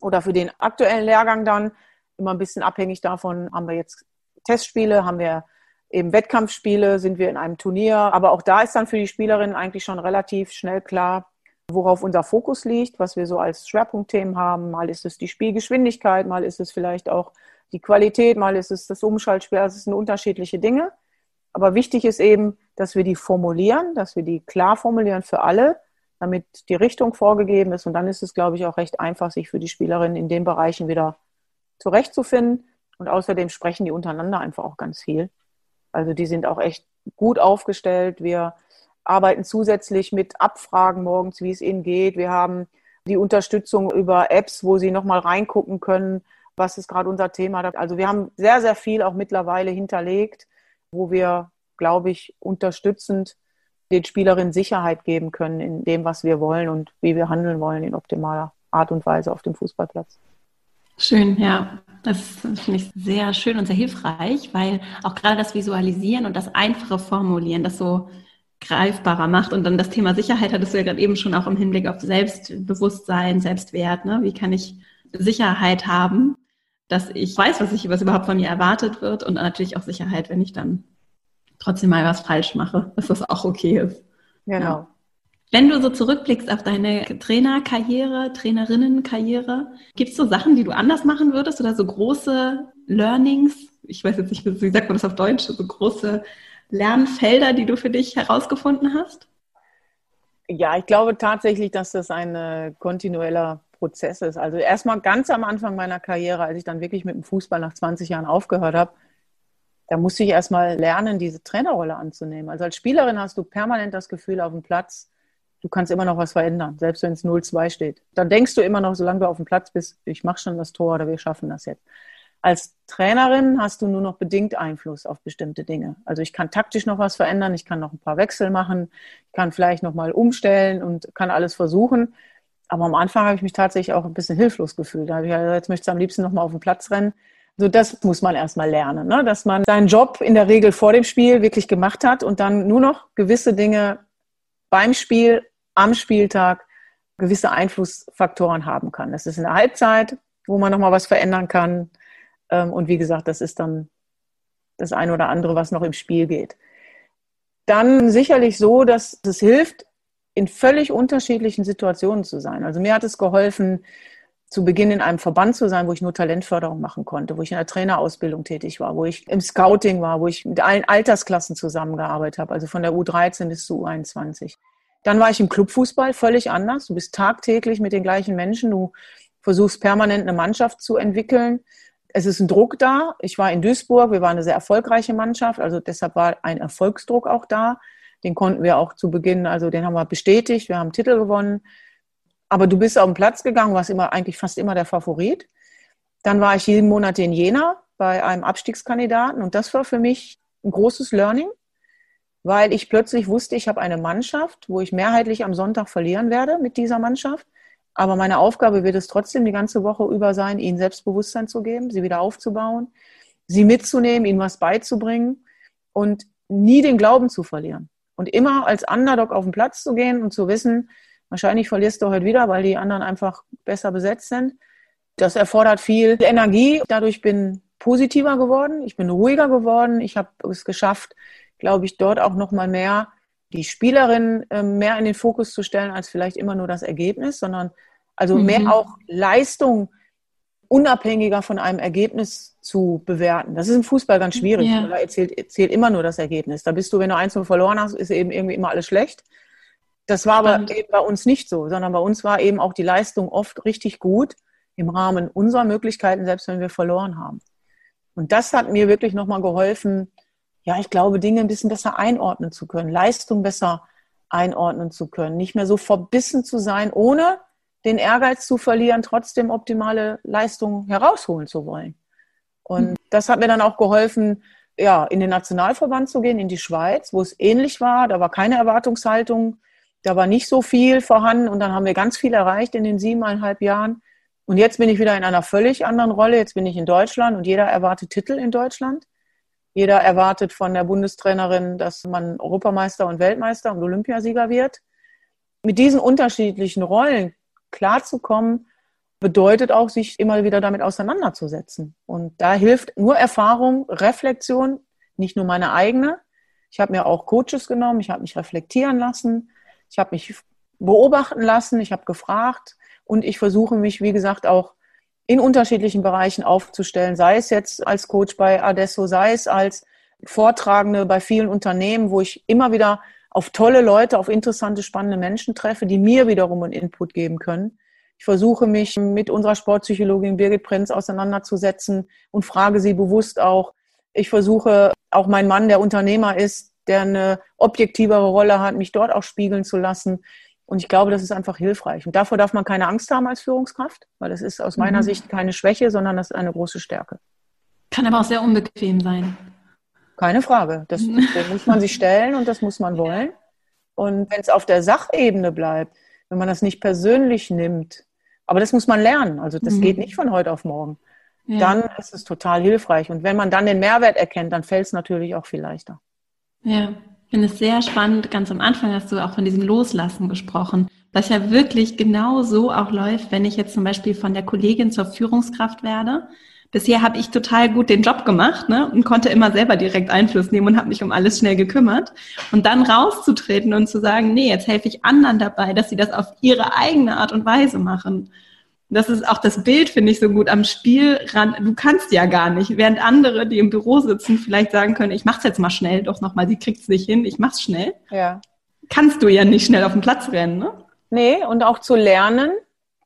oder für den aktuellen Lehrgang dann immer ein bisschen abhängig davon, haben wir jetzt Testspiele, haben wir eben Wettkampfspiele, sind wir in einem Turnier. Aber auch da ist dann für die Spielerinnen eigentlich schon relativ schnell klar, worauf unser Fokus liegt, was wir so als Schwerpunktthemen haben. Mal ist es die Spielgeschwindigkeit, mal ist es vielleicht auch die Qualität, mal ist es das Umschaltspiel. Also es sind unterschiedliche Dinge. Aber wichtig ist eben, dass wir die formulieren, dass wir die klar formulieren für alle, damit die Richtung vorgegeben ist. Und dann ist es, glaube ich, auch recht einfach, sich für die Spielerinnen in den Bereichen wieder zurechtzufinden. Und außerdem sprechen die untereinander einfach auch ganz viel. Also die sind auch echt gut aufgestellt. Wir arbeiten zusätzlich mit Abfragen morgens, wie es ihnen geht. Wir haben die Unterstützung über Apps, wo sie nochmal reingucken können, was ist gerade unser Thema. Also wir haben sehr, sehr viel auch mittlerweile hinterlegt, wo wir, glaube ich, unterstützend den Spielerinnen Sicherheit geben können in dem, was wir wollen und wie wir handeln wollen in optimaler Art und Weise auf dem Fußballplatz. Schön, ja. Das finde ich sehr schön und sehr hilfreich, weil auch gerade das Visualisieren und das einfache Formulieren das so greifbarer macht. Und dann das Thema Sicherheit hattest du ja gerade eben schon auch im Hinblick auf Selbstbewusstsein, Selbstwert. Ne? Wie kann ich Sicherheit haben, dass ich weiß, was ich, was überhaupt von mir erwartet wird und natürlich auch Sicherheit, wenn ich dann trotzdem mal was falsch mache, dass das auch okay ist. Genau. Ja. Wenn du so zurückblickst auf deine Trainerkarriere, Trainerinnenkarriere, gibt es so Sachen, die du anders machen würdest oder so große Learnings? Ich weiß jetzt nicht, wie sagt man das auf Deutsch, so große Lernfelder, die du für dich herausgefunden hast? Ja, ich glaube tatsächlich, dass das ein äh, kontinueller Prozess ist. Also erstmal ganz am Anfang meiner Karriere, als ich dann wirklich mit dem Fußball nach 20 Jahren aufgehört habe, da musste ich erstmal lernen, diese Trainerrolle anzunehmen. Also als Spielerin hast du permanent das Gefühl auf dem Platz, du kannst immer noch was verändern, selbst wenn es 0-2 steht. Dann denkst du immer noch, solange du auf dem Platz bist, ich mache schon das Tor oder wir schaffen das jetzt. Als Trainerin hast du nur noch bedingt Einfluss auf bestimmte Dinge. Also ich kann taktisch noch was verändern, ich kann noch ein paar Wechsel machen, ich kann vielleicht noch mal umstellen und kann alles versuchen. Aber am Anfang habe ich mich tatsächlich auch ein bisschen hilflos gefühlt. Da habe ich gesagt, jetzt möchte ich am liebsten noch mal auf den Platz rennen. So, das muss man erstmal lernen, ne? dass man seinen Job in der Regel vor dem Spiel wirklich gemacht hat und dann nur noch gewisse Dinge beim Spiel, am Spieltag, gewisse Einflussfaktoren haben kann. Das ist in der Halbzeit, wo man nochmal was verändern kann. Ähm, und wie gesagt, das ist dann das eine oder andere, was noch im Spiel geht. Dann sicherlich so, dass es hilft, in völlig unterschiedlichen Situationen zu sein. Also mir hat es geholfen, zu Beginn in einem Verband zu sein, wo ich nur Talentförderung machen konnte, wo ich in der Trainerausbildung tätig war, wo ich im Scouting war, wo ich mit allen Altersklassen zusammengearbeitet habe, also von der U13 bis zur U21. Dann war ich im Clubfußball völlig anders. Du bist tagtäglich mit den gleichen Menschen. Du versuchst permanent eine Mannschaft zu entwickeln. Es ist ein Druck da. Ich war in Duisburg. Wir waren eine sehr erfolgreiche Mannschaft. Also deshalb war ein Erfolgsdruck auch da. Den konnten wir auch zu Beginn, also den haben wir bestätigt. Wir haben Titel gewonnen. Aber du bist auf den Platz gegangen, warst immer, eigentlich fast immer der Favorit. Dann war ich jeden Monat in Jena bei einem Abstiegskandidaten und das war für mich ein großes Learning, weil ich plötzlich wusste, ich habe eine Mannschaft, wo ich mehrheitlich am Sonntag verlieren werde mit dieser Mannschaft. Aber meine Aufgabe wird es trotzdem die ganze Woche über sein, ihnen Selbstbewusstsein zu geben, sie wieder aufzubauen, sie mitzunehmen, ihnen was beizubringen und nie den Glauben zu verlieren. Und immer als Underdog auf den Platz zu gehen und zu wissen, Wahrscheinlich verlierst du heute wieder, weil die anderen einfach besser besetzt sind. Das erfordert viel Energie. Dadurch bin positiver geworden. Ich bin ruhiger geworden. Ich habe es geschafft, glaube ich, dort auch noch mal mehr die Spielerin ähm, mehr in den Fokus zu stellen als vielleicht immer nur das Ergebnis, sondern also mhm. mehr auch Leistung unabhängiger von einem Ergebnis zu bewerten. Das ist im Fußball ganz schwierig. Ja. Da zählt, zählt immer nur das Ergebnis. Da bist du, wenn du eins verloren hast, ist eben irgendwie immer alles schlecht. Das war aber eben bei uns nicht so, sondern bei uns war eben auch die Leistung oft richtig gut im Rahmen unserer Möglichkeiten, selbst wenn wir verloren haben. Und das hat mir wirklich nochmal geholfen, ja, ich glaube, Dinge ein bisschen besser einordnen zu können, Leistung besser einordnen zu können, nicht mehr so verbissen zu sein, ohne den Ehrgeiz zu verlieren, trotzdem optimale Leistungen herausholen zu wollen. Und mhm. das hat mir dann auch geholfen, ja, in den Nationalverband zu gehen, in die Schweiz, wo es ähnlich war. Da war keine Erwartungshaltung da war nicht so viel vorhanden und dann haben wir ganz viel erreicht in den siebeneinhalb Jahren. Und jetzt bin ich wieder in einer völlig anderen Rolle. Jetzt bin ich in Deutschland und jeder erwartet Titel in Deutschland. Jeder erwartet von der Bundestrainerin, dass man Europameister und Weltmeister und Olympiasieger wird. Mit diesen unterschiedlichen Rollen klarzukommen, bedeutet auch, sich immer wieder damit auseinanderzusetzen. Und da hilft nur Erfahrung, Reflexion, nicht nur meine eigene. Ich habe mir auch Coaches genommen, ich habe mich reflektieren lassen, ich habe mich beobachten lassen, ich habe gefragt und ich versuche mich, wie gesagt, auch in unterschiedlichen Bereichen aufzustellen, sei es jetzt als Coach bei Adesso, sei es als Vortragende bei vielen Unternehmen, wo ich immer wieder auf tolle Leute, auf interessante, spannende Menschen treffe, die mir wiederum einen Input geben können. Ich versuche mich mit unserer Sportpsychologin Birgit Prinz auseinanderzusetzen und frage sie bewusst auch. Ich versuche auch mein Mann, der Unternehmer ist, der eine objektivere Rolle hat, mich dort auch spiegeln zu lassen. Und ich glaube, das ist einfach hilfreich. Und davor darf man keine Angst haben als Führungskraft, weil das ist aus meiner mhm. Sicht keine Schwäche, sondern das ist eine große Stärke. Kann aber auch sehr unbequem sein. Keine Frage. Das, *laughs* das muss man sich stellen und das muss man wollen. Und wenn es auf der Sachebene bleibt, wenn man das nicht persönlich nimmt, aber das muss man lernen. Also das mhm. geht nicht von heute auf morgen. Ja. Dann ist es total hilfreich. Und wenn man dann den Mehrwert erkennt, dann fällt es natürlich auch viel leichter. Ja, ich finde es sehr spannend. Ganz am Anfang hast du auch von diesem Loslassen gesprochen, was ja wirklich genau so auch läuft, wenn ich jetzt zum Beispiel von der Kollegin zur Führungskraft werde. Bisher habe ich total gut den Job gemacht ne, und konnte immer selber direkt Einfluss nehmen und habe mich um alles schnell gekümmert. Und dann rauszutreten und zu sagen, nee, jetzt helfe ich anderen dabei, dass sie das auf ihre eigene Art und Weise machen das ist auch das Bild, finde ich, so gut am Spielrand. Du kannst ja gar nicht, während andere, die im Büro sitzen, vielleicht sagen können, ich mach's jetzt mal schnell, doch nochmal, die kriegt's nicht hin, ich mach's schnell. Ja. Kannst du ja nicht schnell auf den Platz rennen, ne? Nee, und auch zu lernen,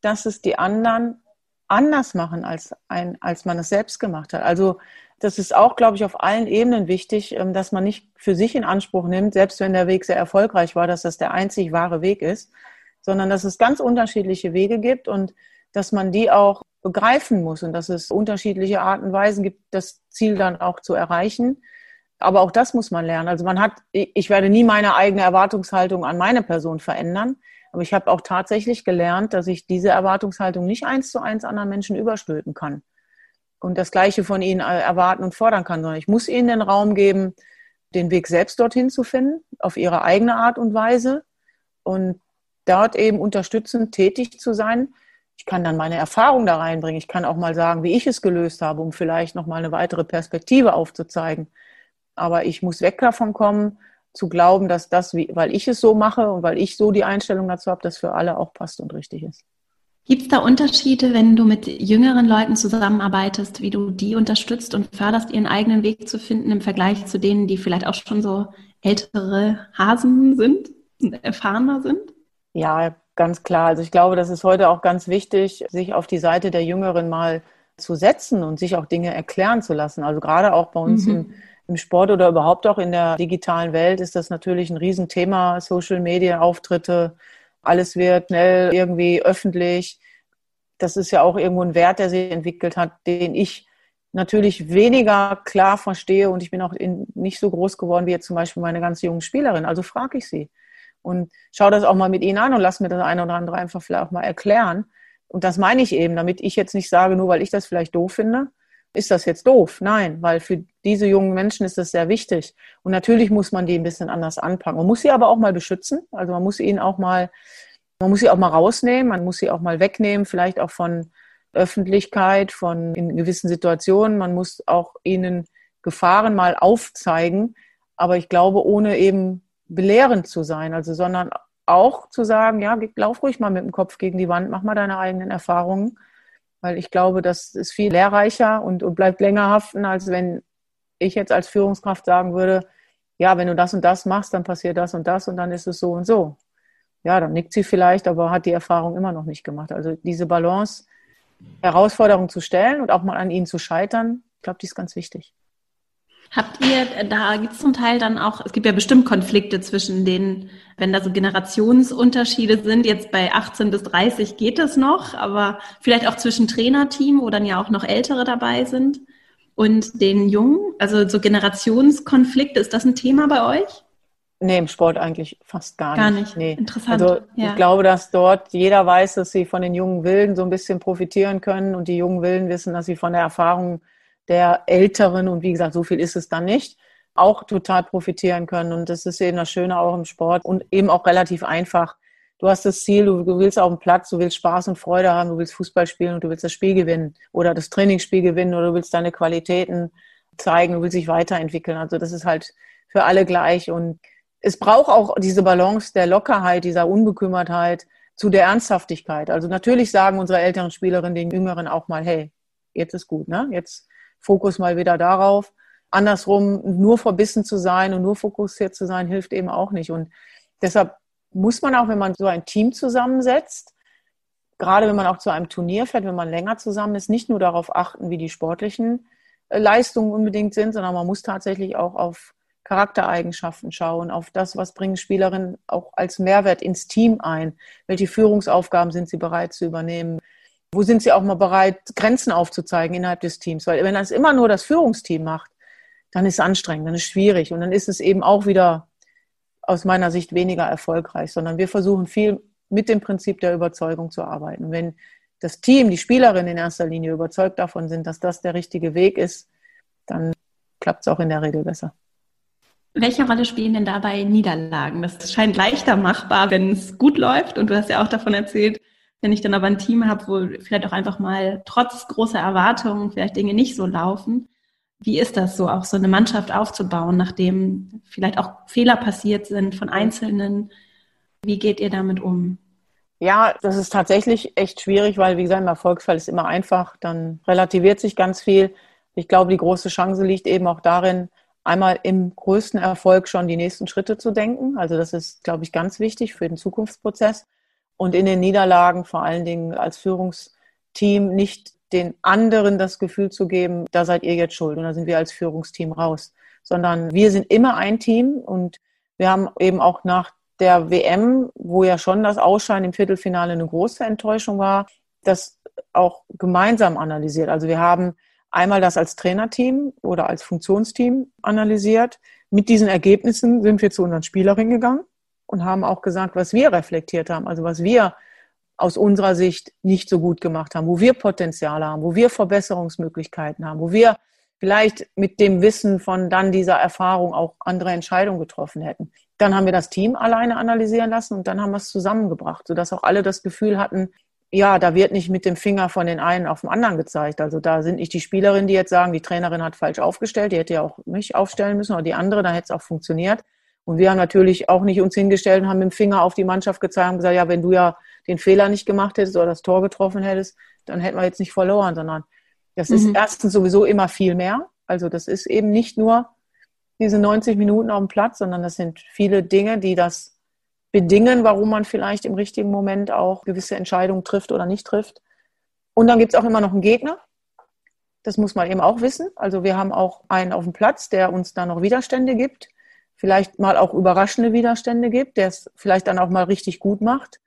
dass es die anderen anders machen, als, ein, als man es selbst gemacht hat. Also das ist auch, glaube ich, auf allen Ebenen wichtig, ähm, dass man nicht für sich in Anspruch nimmt, selbst wenn der Weg sehr erfolgreich war, dass das der einzig wahre Weg ist, sondern dass es ganz unterschiedliche Wege gibt und dass man die auch begreifen muss und dass es unterschiedliche Arten und Weisen gibt, das Ziel dann auch zu erreichen. Aber auch das muss man lernen. Also man hat, ich werde nie meine eigene Erwartungshaltung an meine Person verändern. Aber ich habe auch tatsächlich gelernt, dass ich diese Erwartungshaltung nicht eins zu eins anderen Menschen überstülpen kann und das Gleiche von ihnen erwarten und fordern kann, sondern ich muss ihnen den Raum geben, den Weg selbst dorthin zu finden, auf ihre eigene Art und Weise und dort eben unterstützend tätig zu sein. Ich kann dann meine Erfahrung da reinbringen. Ich kann auch mal sagen, wie ich es gelöst habe, um vielleicht noch mal eine weitere Perspektive aufzuzeigen. Aber ich muss weg davon kommen, zu glauben, dass das, weil ich es so mache und weil ich so die Einstellung dazu habe, das für alle auch passt und richtig ist. Gibt es da Unterschiede, wenn du mit jüngeren Leuten zusammenarbeitest, wie du die unterstützt und förderst, ihren eigenen Weg zu finden im Vergleich zu denen, die vielleicht auch schon so ältere Hasen sind und erfahrener sind? Ja, ganz klar. Also ich glaube, das ist heute auch ganz wichtig, sich auf die Seite der Jüngeren mal zu setzen und sich auch Dinge erklären zu lassen. Also gerade auch bei uns mhm. im im Sport oder überhaupt auch in der digitalen Welt ist das natürlich ein Riesenthema. Social Media Auftritte, alles wird schnell irgendwie öffentlich. Das ist ja auch irgendwo ein Wert, der sich entwickelt hat, den ich natürlich weniger klar verstehe und ich bin auch in, nicht so groß geworden wie jetzt zum Beispiel meine ganz jungen Spielerin. Also frage ich sie und schaue das auch mal mit ihnen an und lasse mir das eine oder andere einfach vielleicht auch mal erklären. Und das meine ich eben, damit ich jetzt nicht sage, nur weil ich das vielleicht doof finde, ist das jetzt doof? Nein, weil für diese jungen Menschen ist das sehr wichtig. Und natürlich muss man die ein bisschen anders anpacken. Man muss sie aber auch mal beschützen. Also man muss ihnen auch mal, man muss sie auch mal rausnehmen, man muss sie auch mal wegnehmen, vielleicht auch von Öffentlichkeit, von in gewissen Situationen. Man muss auch ihnen Gefahren mal aufzeigen. Aber ich glaube, ohne eben belehrend zu sein, also sondern auch zu sagen, ja, lauf ruhig mal mit dem Kopf gegen die Wand, mach mal deine eigenen Erfahrungen weil ich glaube, das ist viel lehrreicher und, und bleibt länger haften, als wenn ich jetzt als Führungskraft sagen würde, ja, wenn du das und das machst, dann passiert das und das und dann ist es so und so. Ja, dann nickt sie vielleicht, aber hat die Erfahrung immer noch nicht gemacht. Also diese Balance, Herausforderungen zu stellen und auch mal an ihnen zu scheitern, ich glaube, die ist ganz wichtig. Habt ihr, da gibt es zum Teil dann auch, es gibt ja bestimmt Konflikte zwischen den, wenn da so Generationsunterschiede sind, jetzt bei 18 bis 30 geht es noch, aber vielleicht auch zwischen Trainerteam, wo dann ja auch noch Ältere dabei sind und den Jungen, also so Generationskonflikte, ist das ein Thema bei euch? Nee, im Sport eigentlich fast gar, nicht. Gar nicht. Nee. Interessant. Also ja. ich glaube, dass dort jeder weiß, dass sie von den jungen Wilden so ein bisschen profitieren können und die jungen Wilden wissen, dass sie von der Erfahrung der Älteren, und wie gesagt, so viel ist es dann nicht, auch total profitieren können. Und das ist eben das Schöne auch im Sport und eben auch relativ einfach. Du hast das Ziel, du, willst auf dem Platz, du willst Spaß und Freude haben, du willst Fußball spielen und du willst das Spiel gewinnen oder das Trainingsspiel gewinnen oder du willst deine Qualitäten zeigen, du willst dich weiterentwickeln. Also das ist halt für alle gleich. Und es braucht auch diese Balance der Lockerheit, dieser Unbekümmertheit zu der Ernsthaftigkeit. Also natürlich sagen unsere älteren Spielerinnen den Jüngeren auch mal, hey, jetzt ist gut, ne? Jetzt Fokus mal wieder darauf. Andersrum, nur verbissen zu sein und nur fokussiert zu sein, hilft eben auch nicht. Und deshalb muss man auch, wenn man so ein Team zusammensetzt, gerade wenn man auch zu einem Turnier fährt, wenn man länger zusammen ist, nicht nur darauf achten, wie die sportlichen äh, Leistungen unbedingt sind, sondern man muss tatsächlich auch auf Charaktereigenschaften schauen, auf das, was bringen Spielerinnen auch als Mehrwert ins Team ein, welche Führungsaufgaben sind sie bereit zu übernehmen, wo sind Sie auch mal bereit, Grenzen aufzuzeigen innerhalb des Teams? Weil wenn das immer nur das Führungsteam macht, dann ist es anstrengend, dann ist es schwierig und dann ist es eben auch wieder aus meiner Sicht weniger erfolgreich, sondern wir versuchen viel mit dem Prinzip der Überzeugung zu arbeiten. Wenn das Team, die Spielerinnen in erster Linie überzeugt davon sind, dass das der richtige Weg ist, dann klappt es auch in der Regel besser. Welche Rolle spielen denn dabei Niederlagen? Das scheint leichter machbar, wenn es gut läuft. Und du hast ja auch davon erzählt, wenn ich dann aber ein Team habe, wo vielleicht auch einfach mal trotz großer Erwartungen vielleicht Dinge nicht so laufen, wie ist das so, auch so eine Mannschaft aufzubauen, nachdem vielleicht auch Fehler passiert sind von Einzelnen? Wie geht ihr damit um? Ja, das ist tatsächlich echt schwierig, weil, wie gesagt, im Erfolgsfall ist immer einfach, dann relativiert sich ganz viel. Ich glaube, die große Chance liegt eben auch darin, einmal im größten Erfolg schon die nächsten Schritte zu denken. Also das ist, glaube ich, ganz wichtig für den Zukunftsprozess und in den Niederlagen vor allen Dingen als Führungsteam nicht den anderen das Gefühl zu geben, da seid ihr jetzt schuld und da sind wir als Führungsteam raus, sondern wir sind immer ein Team und wir haben eben auch nach der WM, wo ja schon das Ausscheiden im Viertelfinale eine große Enttäuschung war, das auch gemeinsam analysiert. Also wir haben einmal das als Trainerteam oder als Funktionsteam analysiert. Mit diesen Ergebnissen sind wir zu unseren Spielerinnen gegangen und haben auch gesagt, was wir reflektiert haben, also was wir aus unserer Sicht nicht so gut gemacht haben, wo wir Potenziale haben, wo wir Verbesserungsmöglichkeiten haben, wo wir vielleicht mit dem Wissen von dann dieser Erfahrung auch andere Entscheidungen getroffen hätten. Dann haben wir das Team alleine analysieren lassen und dann haben wir es zusammengebracht, sodass auch alle das Gefühl hatten, ja, da wird nicht mit dem Finger von den einen auf den anderen gezeigt. Also da sind nicht die Spielerinnen, die jetzt sagen, die Trainerin hat falsch aufgestellt, die hätte ja auch mich aufstellen müssen oder die andere, da hätte es auch funktioniert. Und wir haben natürlich auch nicht uns hingestellt und haben mit dem Finger auf die Mannschaft gezeigt und gesagt, ja, wenn du ja den Fehler nicht gemacht hättest oder das Tor getroffen hättest, dann hätten wir jetzt nicht verloren, sondern das mhm. ist erstens sowieso immer viel mehr. Also das ist eben nicht nur diese 90 Minuten auf dem Platz, sondern das sind viele Dinge, die das bedingen, warum man vielleicht im richtigen Moment auch gewisse Entscheidungen trifft oder nicht trifft. Und dann gibt es auch immer noch einen Gegner. Das muss man eben auch wissen. Also wir haben auch einen auf dem Platz, der uns da noch Widerstände gibt, vielleicht mal auch überraschende Widerstände gibt, der es vielleicht dann auch mal richtig gut macht.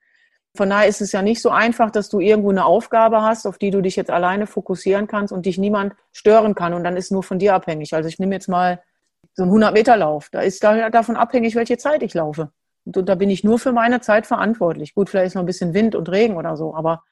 Von daher ist es ja nicht so einfach, dass du irgendwo eine Aufgabe hast, auf die du dich jetzt alleine fokussieren kannst und dich niemand stören kann und dann ist nur von dir abhängig. Also ich nehme jetzt mal so einen 100-Meter-Lauf. Da ist da davon abhängig, welche Zeit ich laufe. Und da bin ich nur für meine Zeit verantwortlich. Gut, vielleicht ist noch ein bisschen Wind und Regen oder so, aber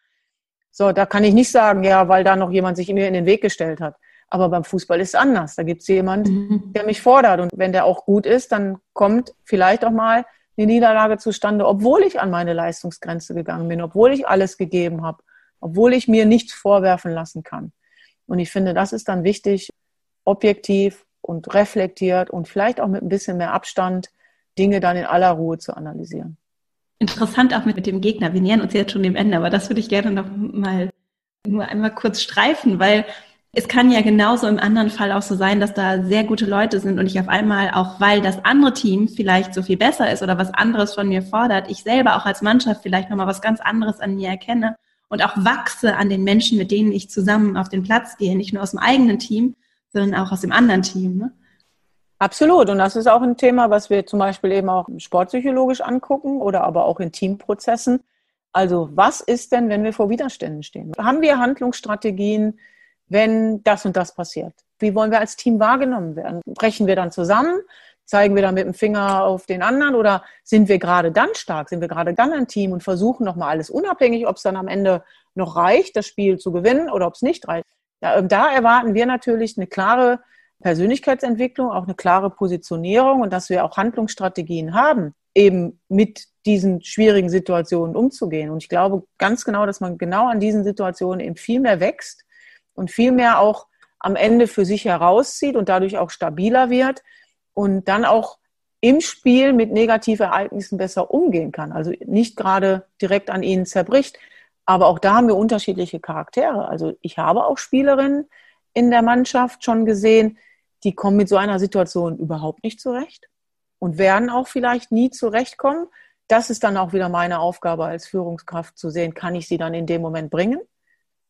so, da kann ich nicht sagen, ja, weil da noch jemand sich mir in den Weg gestellt hat. Aber beim Fußball ist es anders. Da gibt es jemand, mhm. der mich fordert. Und wenn der auch gut ist, dann kommt vielleicht auch mal eine Niederlage zustande, obwohl ich an meine Leistungsgrenze gegangen bin, obwohl ich alles gegeben habe, obwohl ich mir nichts vorwerfen lassen kann. Und ich finde, das ist dann wichtig, objektiv und reflektiert und vielleicht auch mit ein bisschen mehr Abstand Dinge dann in aller Ruhe zu analysieren. Interessant auch mit, mit dem Gegner. Wir nähern uns jetzt schon dem Ende, aber das würde ich gerne noch mal nur einmal kurz streifen, weil es kann ja genauso im anderen Fall auch so sein, dass da sehr gute Leute sind und ich auf einmal, auch weil das andere Team vielleicht so viel besser ist oder was anderes von mir fordert, ich selber auch als Mannschaft vielleicht nochmal was ganz anderes an mir erkenne und auch wachse an den Menschen, mit denen ich zusammen auf den Platz gehe, nicht nur aus dem eigenen Team, sondern auch aus dem anderen Team. Ne? Absolut. Und das ist auch ein Thema, was wir zum Beispiel eben auch sportpsychologisch angucken oder aber auch in Teamprozessen. Also was ist denn, wenn wir vor Widerständen stehen? Haben wir Handlungsstrategien, wenn das und das passiert? Wie wollen wir als Team wahrgenommen werden? Brechen wir dann zusammen? Zeigen wir dann mit dem Finger auf den anderen oder sind wir gerade dann stark? Sind wir gerade dann ein Team und versuchen nochmal alles unabhängig, ob es dann am Ende noch reicht, das Spiel zu gewinnen oder ob es nicht reicht? Ja, da erwarten wir natürlich eine klare Persönlichkeitsentwicklung, auch eine klare Positionierung und dass wir auch Handlungsstrategien haben, eben mit diesen schwierigen Situationen umzugehen. Und ich glaube ganz genau, dass man genau an diesen Situationen eben viel mehr wächst und viel mehr auch am Ende für sich herauszieht und dadurch auch stabiler wird und dann auch im Spiel mit Negativereignissen besser umgehen kann. Also nicht gerade direkt an ihnen zerbricht. Aber auch da haben wir unterschiedliche Charaktere. Also ich habe auch Spielerinnen in der Mannschaft schon gesehen, die kommen mit so einer Situation überhaupt nicht zurecht und werden auch vielleicht nie zurechtkommen. Das ist dann auch wieder meine Aufgabe als Führungskraft zu sehen, kann ich sie dann in dem Moment bringen?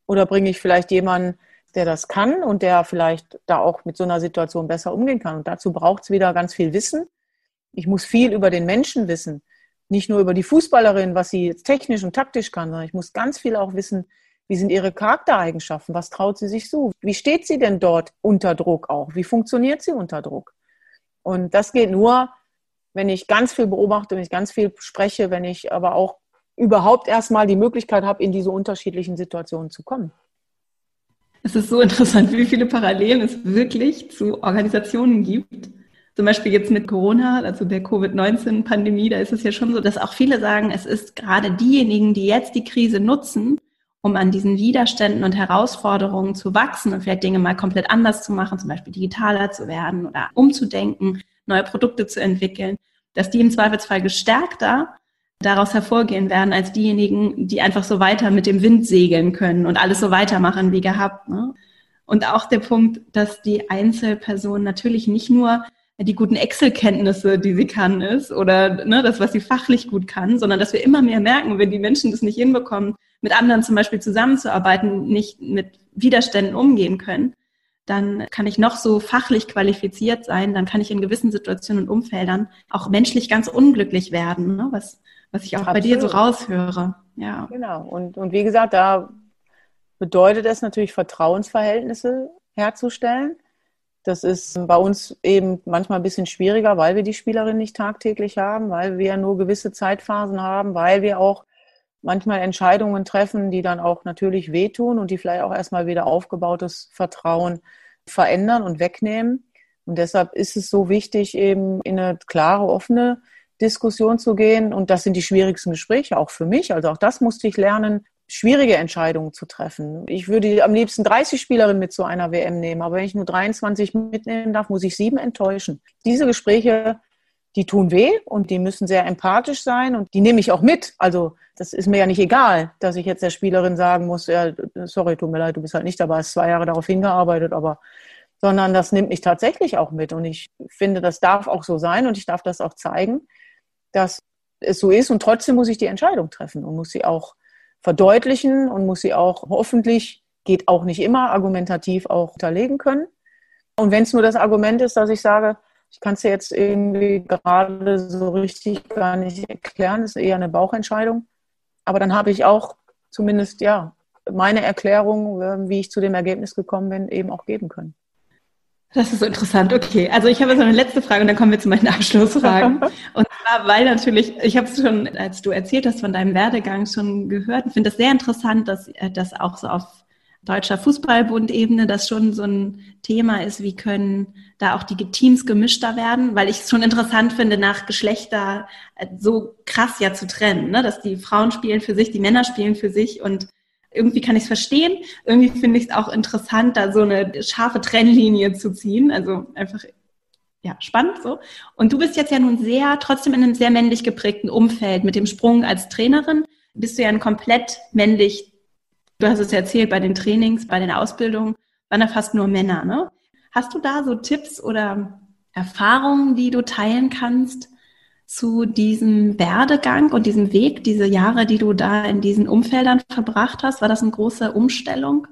Oder bringe ich vielleicht jemanden, der das kann und der vielleicht da auch mit so einer Situation besser umgehen kann? Und dazu braucht es wieder ganz viel Wissen. Ich muss viel über den Menschen wissen. Nicht nur über die Fußballerin, was sie jetzt technisch und taktisch kann, sondern ich muss ganz viel auch wissen, wie sind ihre Charaktereigenschaften? Was traut sie sich zu? Wie steht sie denn dort unter Druck auch? Wie funktioniert sie unter Druck? Und das geht nur, wenn ich ganz viel beobachte, wenn ich ganz viel spreche, wenn ich aber auch überhaupt erstmal die Möglichkeit habe, in diese unterschiedlichen Situationen zu kommen. Es ist so *laughs* interessant, wie viele Parallelen es wirklich zu Organisationen gibt. Zum Beispiel jetzt mit Corona, also der Covid-19-Pandemie, da ist es ja schon so, dass auch viele sagen, es ist gerade diejenigen, die jetzt die Krise nutzen, um an diesen Widerständen und Herausforderungen zu wachsen und vielleicht Dinge mal komplett anders zu machen, zum Beispiel digitaler zu werden oder umzudenken, neue Produkte zu entwickeln, dass die im Zweifelsfall gestärkter daraus hervorgehen werden als diejenigen, die einfach so weiter mit dem Wind segeln können und alles so weitermachen wie gehabt. Ne? Und auch der Punkt, dass die Einzelperson natürlich nicht nur die guten Excel-Kenntnisse, die sie kann, ist oder ne, das, was sie fachlich gut kann, sondern dass wir immer mehr merken, wenn die Menschen das nicht hinbekommen, mit anderen zum Beispiel zusammenzuarbeiten, nicht mit Widerständen umgehen können, dann kann ich noch so fachlich qualifiziert sein, dann kann ich in gewissen Situationen und Umfeldern auch menschlich ganz unglücklich werden, ne? was, was ich auch Absolut. bei dir so raushöre. Ja. Genau. Und, und wie gesagt, da bedeutet es natürlich, Vertrauensverhältnisse herzustellen. Das ist bei uns eben manchmal ein bisschen schwieriger, weil wir die Spielerin nicht tagtäglich haben, weil wir nur gewisse Zeitphasen haben, weil wir auch manchmal Entscheidungen treffen, die dann auch natürlich wehtun und die vielleicht auch erstmal wieder aufgebautes Vertrauen verändern und wegnehmen. Und deshalb ist es so wichtig, eben in eine klare, offene Diskussion zu gehen. Und das sind die schwierigsten Gespräche auch für mich. Also auch das musste ich lernen, schwierige Entscheidungen zu treffen. Ich würde am liebsten 30 Spielerinnen mit zu einer WM nehmen, aber wenn ich nur 23 mitnehmen darf, muss ich sieben enttäuschen. Diese Gespräche, die tun weh und die müssen sehr empathisch sein und die nehme ich auch mit. Also das ist mir ja nicht egal, dass ich jetzt der Spielerin sagen muss, ja, sorry, tut mir leid, du bist halt nicht dabei, hast zwei Jahre darauf hingearbeitet, aber sondern das nimmt mich tatsächlich auch mit. Und ich finde, das darf auch so sein und ich darf das auch zeigen, dass es so ist. Und trotzdem muss ich die Entscheidung treffen und muss sie auch verdeutlichen und muss sie auch hoffentlich, geht auch nicht immer, argumentativ auch unterlegen können. Und wenn es nur das Argument ist, dass ich sage, ich kann es dir jetzt irgendwie gerade so richtig gar nicht erklären, ist eher eine Bauchentscheidung. Aber dann habe ich auch zumindest, ja, meine Erklärung, wie ich zu dem Ergebnis gekommen bin, eben auch geben können. Das ist interessant. Okay, also ich habe jetzt noch eine letzte Frage und dann kommen wir zu meinen *laughs* Abschlussfragen. Und zwar, weil natürlich, ich habe es schon, als du erzählt hast von deinem Werdegang schon gehört und finde es sehr interessant, dass äh, das auch so auf deutscher Fußballbund-Ebene das schon so ein Thema ist, wie können da auch die Teams gemischter werden, weil ich es schon interessant finde, nach Geschlechter äh, so krass ja zu trennen, ne? dass die Frauen spielen für sich, die Männer spielen für sich und irgendwie kann ich es verstehen. Irgendwie finde ich es auch interessant, da so eine scharfe Trennlinie zu ziehen. Also einfach ja, spannend so. Und du bist jetzt ja nun sehr, trotzdem in einem sehr männlich geprägten Umfeld. Mit dem Sprung als Trainerin bist du ja ein komplett männlich, du hast es ja erzählt, bei den Trainings, bei den Ausbildungen, waren da fast nur Männer, ne? Hast du da so Tipps oder Erfahrungen, die du teilen kannst, zu diesem Werdegang und diesem Weg, diese Jahre, die du da in diesen Umfeldern verbracht hast? War das eine große Umstellung?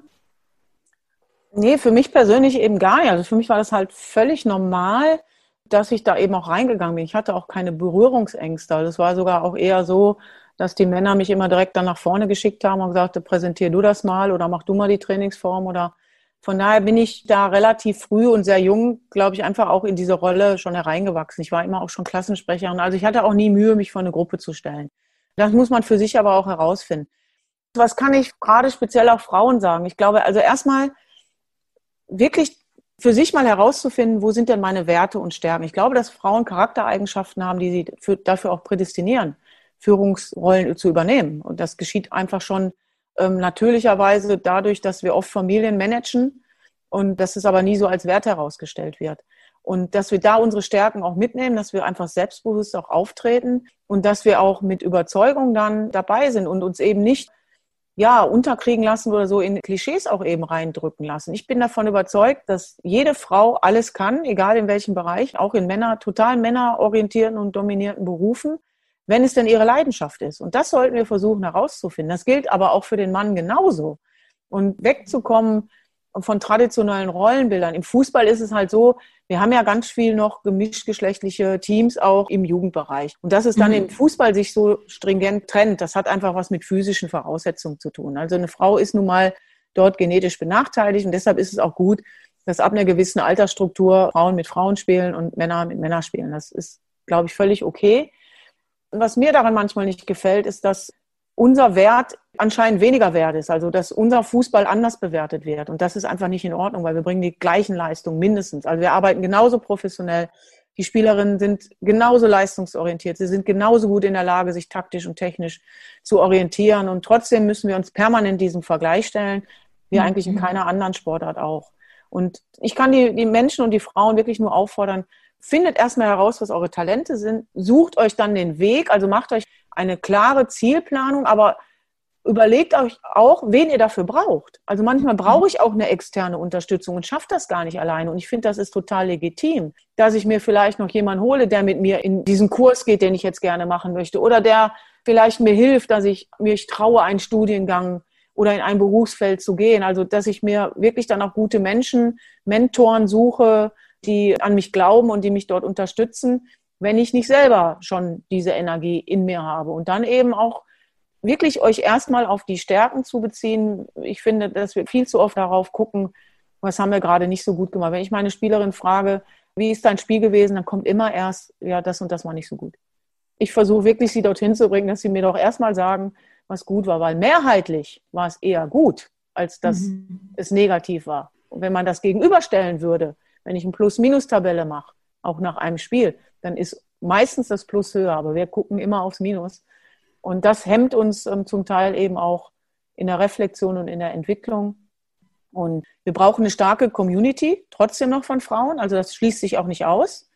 Nee, für mich persönlich eben gar nicht. Also für mich war das halt völlig normal, dass ich da eben auch reingegangen bin. Ich hatte auch keine Berührungsängste. Das war sogar auch eher so, dass die Männer mich immer direkt dann nach vorne geschickt haben und gesagt, präsentier du das mal oder mach du mal die Trainingsform oder von daher bin ich da relativ früh und sehr jung, glaube ich, einfach auch in diese Rolle schon hereingewachsen. Ich war immer auch schon Klassensprecherin. Also ich hatte auch nie Mühe, mich vor eine Gruppe zu stellen. Das muss man für sich aber auch herausfinden. Was kann ich gerade speziell auch Frauen sagen? Ich glaube, also erstmal wirklich für sich mal herauszufinden, wo sind denn meine Werte und Stärken. Ich glaube, dass Frauen Charaktereigenschaften haben, die sie für, dafür auch prädestinieren, Führungsrollen zu übernehmen. Und das geschieht einfach schon ähm, natürlicherweise dadurch, dass wir oft Familien managen und dass es aber nie so als Wert herausgestellt wird. Und dass wir da unsere Stärken auch mitnehmen, dass wir einfach selbstbewusst auch auftreten und dass wir auch mit Überzeugung dann dabei sind und uns eben nicht ja, unterkriegen lassen oder so in Klischees auch eben reindrücken lassen. Ich bin davon überzeugt, dass jede Frau alles kann, egal in welchem Bereich, auch in Männer, total männerorientierten und dominierten Berufen wenn es denn ihre Leidenschaft ist. Und das sollten wir versuchen herauszufinden. Das gilt aber auch für den Mann genauso. Und wegzukommen von traditionellen Rollenbildern. Im Fußball ist es halt so, wir haben ja ganz viel noch gemischtgeschlechtliche Teams auch im Jugendbereich. Und dass es dann mhm. im Fußball sich so stringent trennt, das hat einfach was mit physischen Voraussetzungen zu tun. Also eine Frau ist nun mal dort genetisch benachteiligt und deshalb ist es auch gut, dass ab einer gewissen Altersstruktur Frauen mit Frauen spielen und Männer mit Männern spielen. Das ist, glaube ich, völlig okay was mir daran manchmal nicht gefällt, ist, dass unser Wert anscheinend weniger wert ist, also dass unser Fußball anders bewertet wird. Und das ist einfach nicht in Ordnung, weil wir bringen die gleichen Leistungen mindestens. Also wir arbeiten genauso professionell. Die Spielerinnen sind genauso leistungsorientiert. Sie sind genauso gut in der Lage, sich taktisch und technisch zu orientieren. Und trotzdem müssen wir uns permanent diesem Vergleich stellen, wie mhm. eigentlich in keiner anderen Sportart auch. Und ich kann die, die Menschen und die Frauen wirklich nur auffordern, findet erstmal heraus, was eure Talente sind, sucht euch dann den Weg, also macht euch eine klare Zielplanung, aber überlegt euch auch, wen ihr dafür braucht. Also manchmal brauche ich auch eine externe Unterstützung und schaffe das gar nicht alleine. Und ich finde, das ist total legitim, dass ich mir vielleicht noch jemanden hole, der mit mir in diesen Kurs geht, den ich jetzt gerne machen möchte. Oder der vielleicht mir hilft, dass ich mich traue, einen Studiengang oder in ein Berufsfeld zu gehen. Also, dass ich mir wirklich dann auch gute Menschen, Mentoren suche, die an mich glauben und die mich dort unterstützen, wenn ich nicht selber schon diese Energie in mir habe. Und dann eben auch wirklich euch erstmal auf die Stärken zu beziehen. Ich finde, dass wir viel zu oft darauf gucken, was haben wir gerade nicht so gut gemacht. Wenn ich meine Spielerin frage, wie ist dein Spiel gewesen, dann kommt immer erst, ja, das und das war nicht so gut. Ich versuche wirklich, sie dorthin zu bringen, dass sie mir doch erstmal sagen, was gut war, weil mehrheitlich war es eher gut, als dass mhm. es negativ war. Und wenn man das gegenüberstellen würde, wenn ich eine Plus-Minus-Tabelle mache, auch nach einem Spiel, dann ist meistens das Plus höher, aber wir gucken immer aufs Minus. Und das hemmt uns ähm, zum Teil eben auch in der Reflexion und in der Entwicklung. Und wir brauchen eine starke Community, trotzdem noch von Frauen. Also das schließt sich auch nicht aus.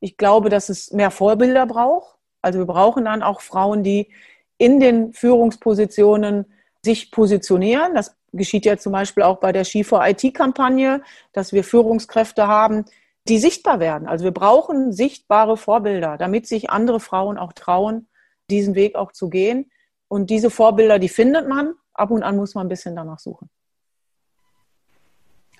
Ich glaube, dass es mehr Vorbilder braucht. Also wir brauchen dann auch Frauen, die in den Führungspositionen sich positionieren. Das geschieht ja zum Beispiel auch bei der Skifor IT-Kampagne, dass wir Führungskräfte haben, die sichtbar werden. Also wir brauchen sichtbare Vorbilder, damit sich andere Frauen auch trauen, diesen Weg auch zu gehen. Und diese Vorbilder, die findet man. Ab und an muss man ein bisschen danach suchen.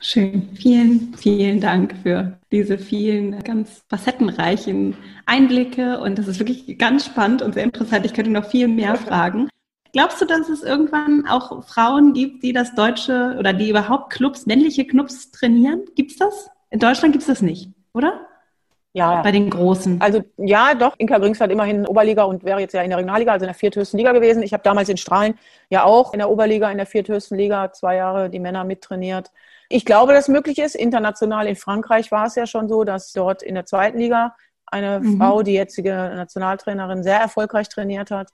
Schön. Vielen, vielen Dank für diese vielen ganz facettenreichen Einblicke. Und das ist wirklich ganz spannend und sehr interessant. Ich könnte noch viel mehr fragen. Glaubst du, dass es irgendwann auch Frauen gibt, die das deutsche oder die überhaupt Clubs, männliche Clubs trainieren? Gibt es das? In Deutschland gibt es das nicht, oder? Ja. Bei den Großen. Also ja, doch. Inka Grings hat immerhin Oberliga und wäre jetzt ja in der Regionalliga, also in der vierthöchsten Liga gewesen. Ich habe damals in Strahlen ja auch in der Oberliga, in der vierthöchsten Liga zwei Jahre die Männer mittrainiert. Ich glaube, dass möglich ist. International in Frankreich war es ja schon so, dass dort in der zweiten Liga eine mhm. Frau, die jetzige Nationaltrainerin, sehr erfolgreich trainiert hat.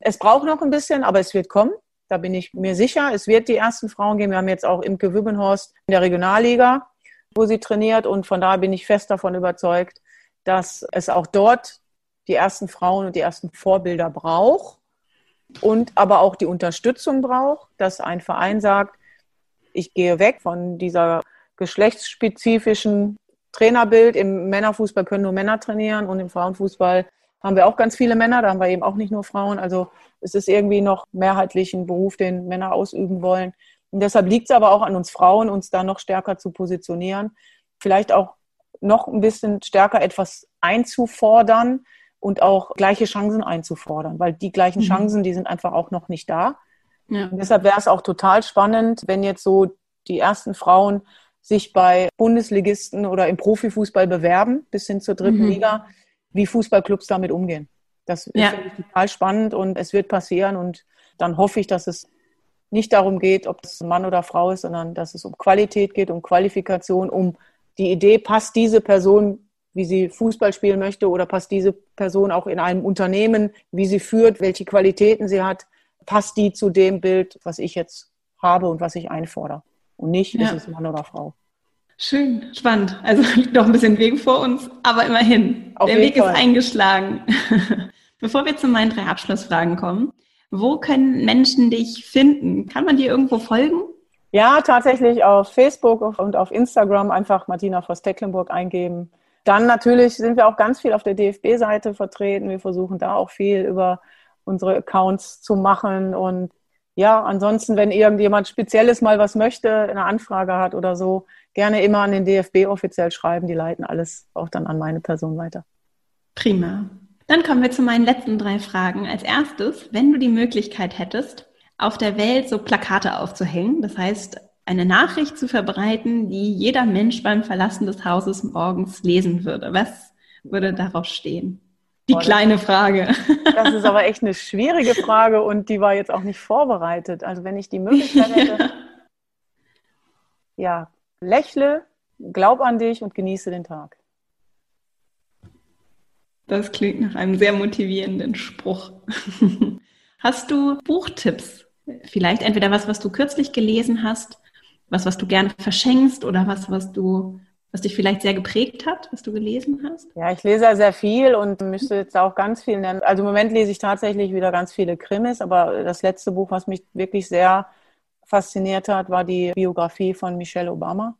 Es braucht noch ein bisschen, aber es wird kommen. Da bin ich mir sicher. Es wird die ersten Frauen geben. Wir haben jetzt auch Imke Wübbenhorst in der Regionalliga, wo sie trainiert. Und von daher bin ich fest davon überzeugt, dass es auch dort die ersten Frauen und die ersten Vorbilder braucht und aber auch die Unterstützung braucht, dass ein Verein sagt, ich gehe weg von dieser geschlechtsspezifischen Trainerbild. Im Männerfußball können nur Männer trainieren und im Frauenfußball haben wir auch ganz viele Männer, da haben wir eben auch nicht nur Frauen. Also es ist irgendwie noch mehrheitlich ein Beruf, den Männer ausüben wollen. Und deshalb liegt es aber auch an uns Frauen, uns da noch stärker zu positionieren, vielleicht auch noch ein bisschen stärker etwas einzufordern und auch gleiche Chancen einzufordern, weil die gleichen mhm. Chancen, die sind einfach auch noch nicht da. Ja. deshalb wäre es auch total spannend, wenn jetzt so die ersten Frauen sich bei Bundesligisten oder im Profifußball bewerben, bis hin zur dritten mhm. Liga, wie Fußballclubs damit umgehen. Das ja. ist total spannend und es wird passieren und dann hoffe ich, dass es nicht darum geht, ob es Mann oder Frau ist, sondern dass es um Qualität geht, um Qualifikation, um die Idee, passt diese Person, wie sie Fußball spielen möchte oder passt diese Person auch in einem Unternehmen, wie sie führt, welche Qualitäten sie hat passt die zu dem Bild, was ich jetzt habe und was ich einfordere. Und nicht, ja. ist es Mann oder Frau. Schön, spannend. Also *laughs* liegt noch ein bisschen Weg vor uns, aber immerhin. Auf Der Weg Fall. ist eingeschlagen. *laughs* Bevor wir zu meinen drei Abschlussfragen kommen, wo können Menschen dich finden? Kann man dir irgendwo folgen? Ja, tatsächlich auf Facebook und auf Instagram einfach Martina Voss-Tecklenburg eingeben. Dann natürlich sind wir auch ganz viel auf der DFB-Seite vertreten. Wir versuchen da auch viel über unsere Accounts zu machen. Und ja, ansonsten, wenn irgendjemand Spezielles mal was möchte, eine Anfrage hat oder so, gerne immer an den DFB offiziell schreiben. Die leiten alles auch dann an meine Person weiter. Prima. Dann kommen wir zu meinen letzten drei Fragen. Als erstes, wenn du die Möglichkeit hättest, auf der Welt so Plakate aufzuhängen, das heißt, eine Nachricht zu verbreiten, die jeder Mensch beim Verlassen des Hauses morgens lesen würde. Was würde darauf stehen? Die kleine Frage. Das ist aber echt eine schwierige Frage und die war jetzt auch nicht vorbereitet. Also wenn ich die Möglichkeit hätte, *laughs* ja, lächle, glaub an dich und genieße den Tag. Das klingt nach einem sehr motivierenden Spruch. *laughs* Hast du Buchtipps? Vielleicht entweder was, was du kürzlich gelesen hast, was, was du gerne verschenkst oder was, was du was dich vielleicht sehr geprägt hat, was du gelesen hast? Ja, ich lese ja sehr viel und müsste jetzt auch ganz viel nennen. Also im Moment lese ich tatsächlich wieder ganz viele Krimis, aber das letzte Buch, was mich wirklich sehr fasziniert hat, war die Biografie von Michelle Obama,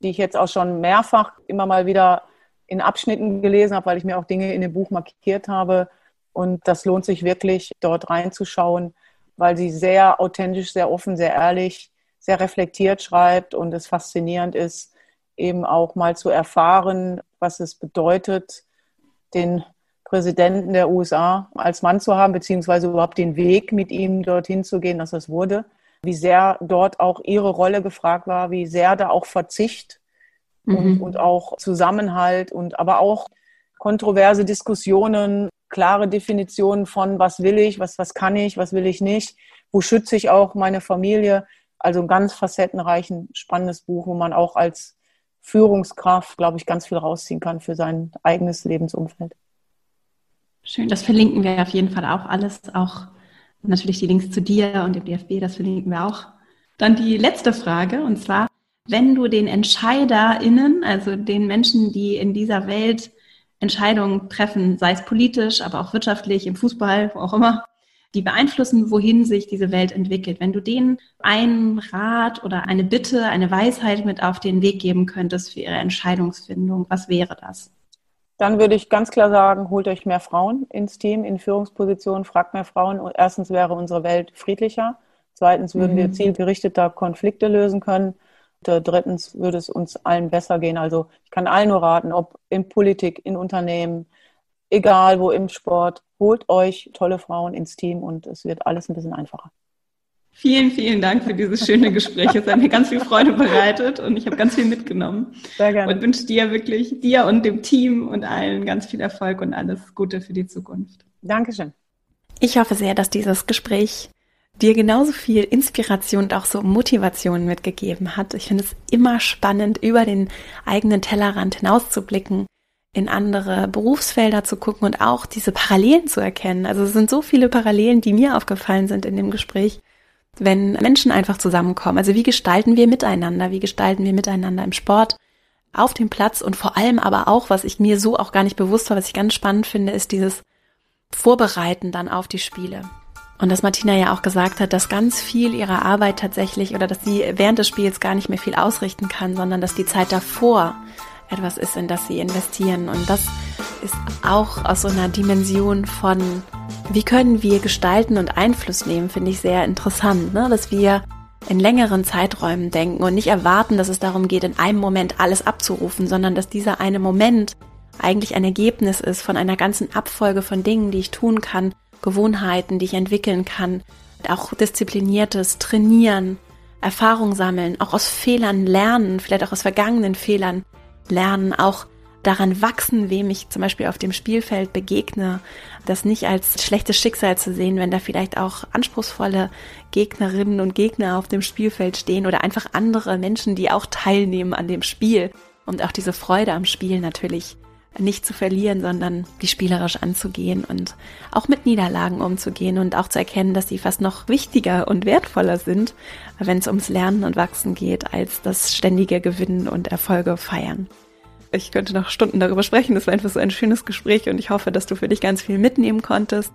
die ich jetzt auch schon mehrfach immer mal wieder in Abschnitten gelesen habe, weil ich mir auch Dinge in dem Buch markiert habe. Und das lohnt sich wirklich, dort reinzuschauen, weil sie sehr authentisch, sehr offen, sehr ehrlich, sehr reflektiert schreibt und es faszinierend ist, eben auch mal zu erfahren, was es bedeutet, den Präsidenten der USA als Mann zu haben, beziehungsweise überhaupt den Weg mit ihm dorthin zu gehen, dass das wurde. Wie sehr dort auch ihre Rolle gefragt war, wie sehr da auch Verzicht mhm. und, und auch Zusammenhalt und aber auch kontroverse Diskussionen, klare Definitionen von, was will ich, was, was kann ich, was will ich nicht, wo schütze ich auch meine Familie. Also ein ganz facettenreichen, spannendes Buch, wo man auch als Führungskraft, glaube ich, ganz viel rausziehen kann für sein eigenes Lebensumfeld. Schön, das verlinken wir auf jeden Fall auch alles, auch natürlich die Links zu dir und dem DFB, das verlinken wir auch. Dann die letzte Frage, und zwar, wenn du den EntscheiderInnen, also den Menschen, die in dieser Welt Entscheidungen treffen, sei es politisch, aber auch wirtschaftlich, im Fußball, wo auch immer, die beeinflussen, wohin sich diese Welt entwickelt. Wenn du denen einen Rat oder eine Bitte, eine Weisheit mit auf den Weg geben könntest für ihre Entscheidungsfindung, was wäre das? Dann würde ich ganz klar sagen, holt euch mehr Frauen ins Team, in Führungspositionen, fragt mehr Frauen. Erstens wäre unsere Welt friedlicher. Zweitens würden mhm. wir zielgerichteter Konflikte lösen können. Und drittens würde es uns allen besser gehen. Also ich kann allen nur raten, ob in Politik, in Unternehmen, egal wo im Sport, holt euch tolle Frauen ins Team und es wird alles ein bisschen einfacher. Vielen, vielen Dank für dieses schöne Gespräch. Es hat mir ganz viel Freude bereitet und ich habe ganz viel mitgenommen. Sehr gerne. Und wünsche dir wirklich, dir und dem Team und allen ganz viel Erfolg und alles Gute für die Zukunft. Dankeschön. Ich hoffe sehr, dass dieses Gespräch dir genauso viel Inspiration und auch so Motivation mitgegeben hat. Ich finde es immer spannend, über den eigenen Tellerrand hinauszublicken in andere Berufsfelder zu gucken und auch diese Parallelen zu erkennen. Also es sind so viele Parallelen, die mir aufgefallen sind in dem Gespräch, wenn Menschen einfach zusammenkommen. Also wie gestalten wir miteinander? Wie gestalten wir miteinander im Sport, auf dem Platz und vor allem aber auch, was ich mir so auch gar nicht bewusst war, was ich ganz spannend finde, ist dieses Vorbereiten dann auf die Spiele. Und dass Martina ja auch gesagt hat, dass ganz viel ihrer Arbeit tatsächlich oder dass sie während des Spiels gar nicht mehr viel ausrichten kann, sondern dass die Zeit davor etwas ist, in das sie investieren. Und das ist auch aus so einer Dimension von, wie können wir gestalten und Einfluss nehmen, finde ich sehr interessant, ne? dass wir in längeren Zeiträumen denken und nicht erwarten, dass es darum geht, in einem Moment alles abzurufen, sondern dass dieser eine Moment eigentlich ein Ergebnis ist von einer ganzen Abfolge von Dingen, die ich tun kann, Gewohnheiten, die ich entwickeln kann, auch diszipliniertes Trainieren, Erfahrung sammeln, auch aus Fehlern lernen, vielleicht auch aus vergangenen Fehlern lernen, auch daran wachsen, wem ich zum Beispiel auf dem Spielfeld begegne, das nicht als schlechtes Schicksal zu sehen, wenn da vielleicht auch anspruchsvolle Gegnerinnen und Gegner auf dem Spielfeld stehen oder einfach andere Menschen, die auch teilnehmen an dem Spiel und auch diese Freude am Spiel natürlich nicht zu verlieren, sondern die spielerisch anzugehen und auch mit Niederlagen umzugehen und auch zu erkennen, dass sie fast noch wichtiger und wertvoller sind, wenn es ums Lernen und Wachsen geht, als das ständige Gewinnen und Erfolge feiern. Ich könnte noch Stunden darüber sprechen. Das war einfach so ein schönes Gespräch und ich hoffe, dass du für dich ganz viel mitnehmen konntest.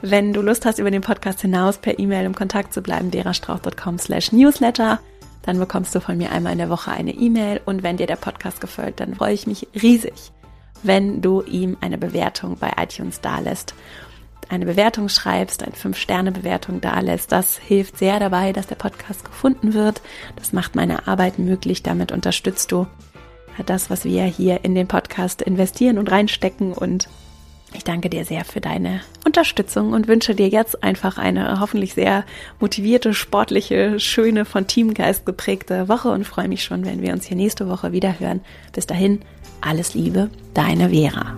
Wenn du Lust hast, über den Podcast hinaus per E-Mail im Kontakt zu bleiben, verastrauch.com slash newsletter, dann bekommst du von mir einmal in der Woche eine E-Mail und wenn dir der Podcast gefällt, dann freue ich mich riesig, wenn du ihm eine Bewertung bei iTunes dalässt. Eine Bewertung schreibst, eine 5-Sterne-Bewertung dalässt. Das hilft sehr dabei, dass der Podcast gefunden wird. Das macht meine Arbeit möglich. Damit unterstützt du das, was wir hier in den Podcast investieren und reinstecken. Und ich danke dir sehr für deine Unterstützung und wünsche dir jetzt einfach eine hoffentlich sehr motivierte, sportliche, schöne, von Teamgeist geprägte Woche und freue mich schon, wenn wir uns hier nächste Woche wieder hören. Bis dahin, alles Liebe, deine Vera.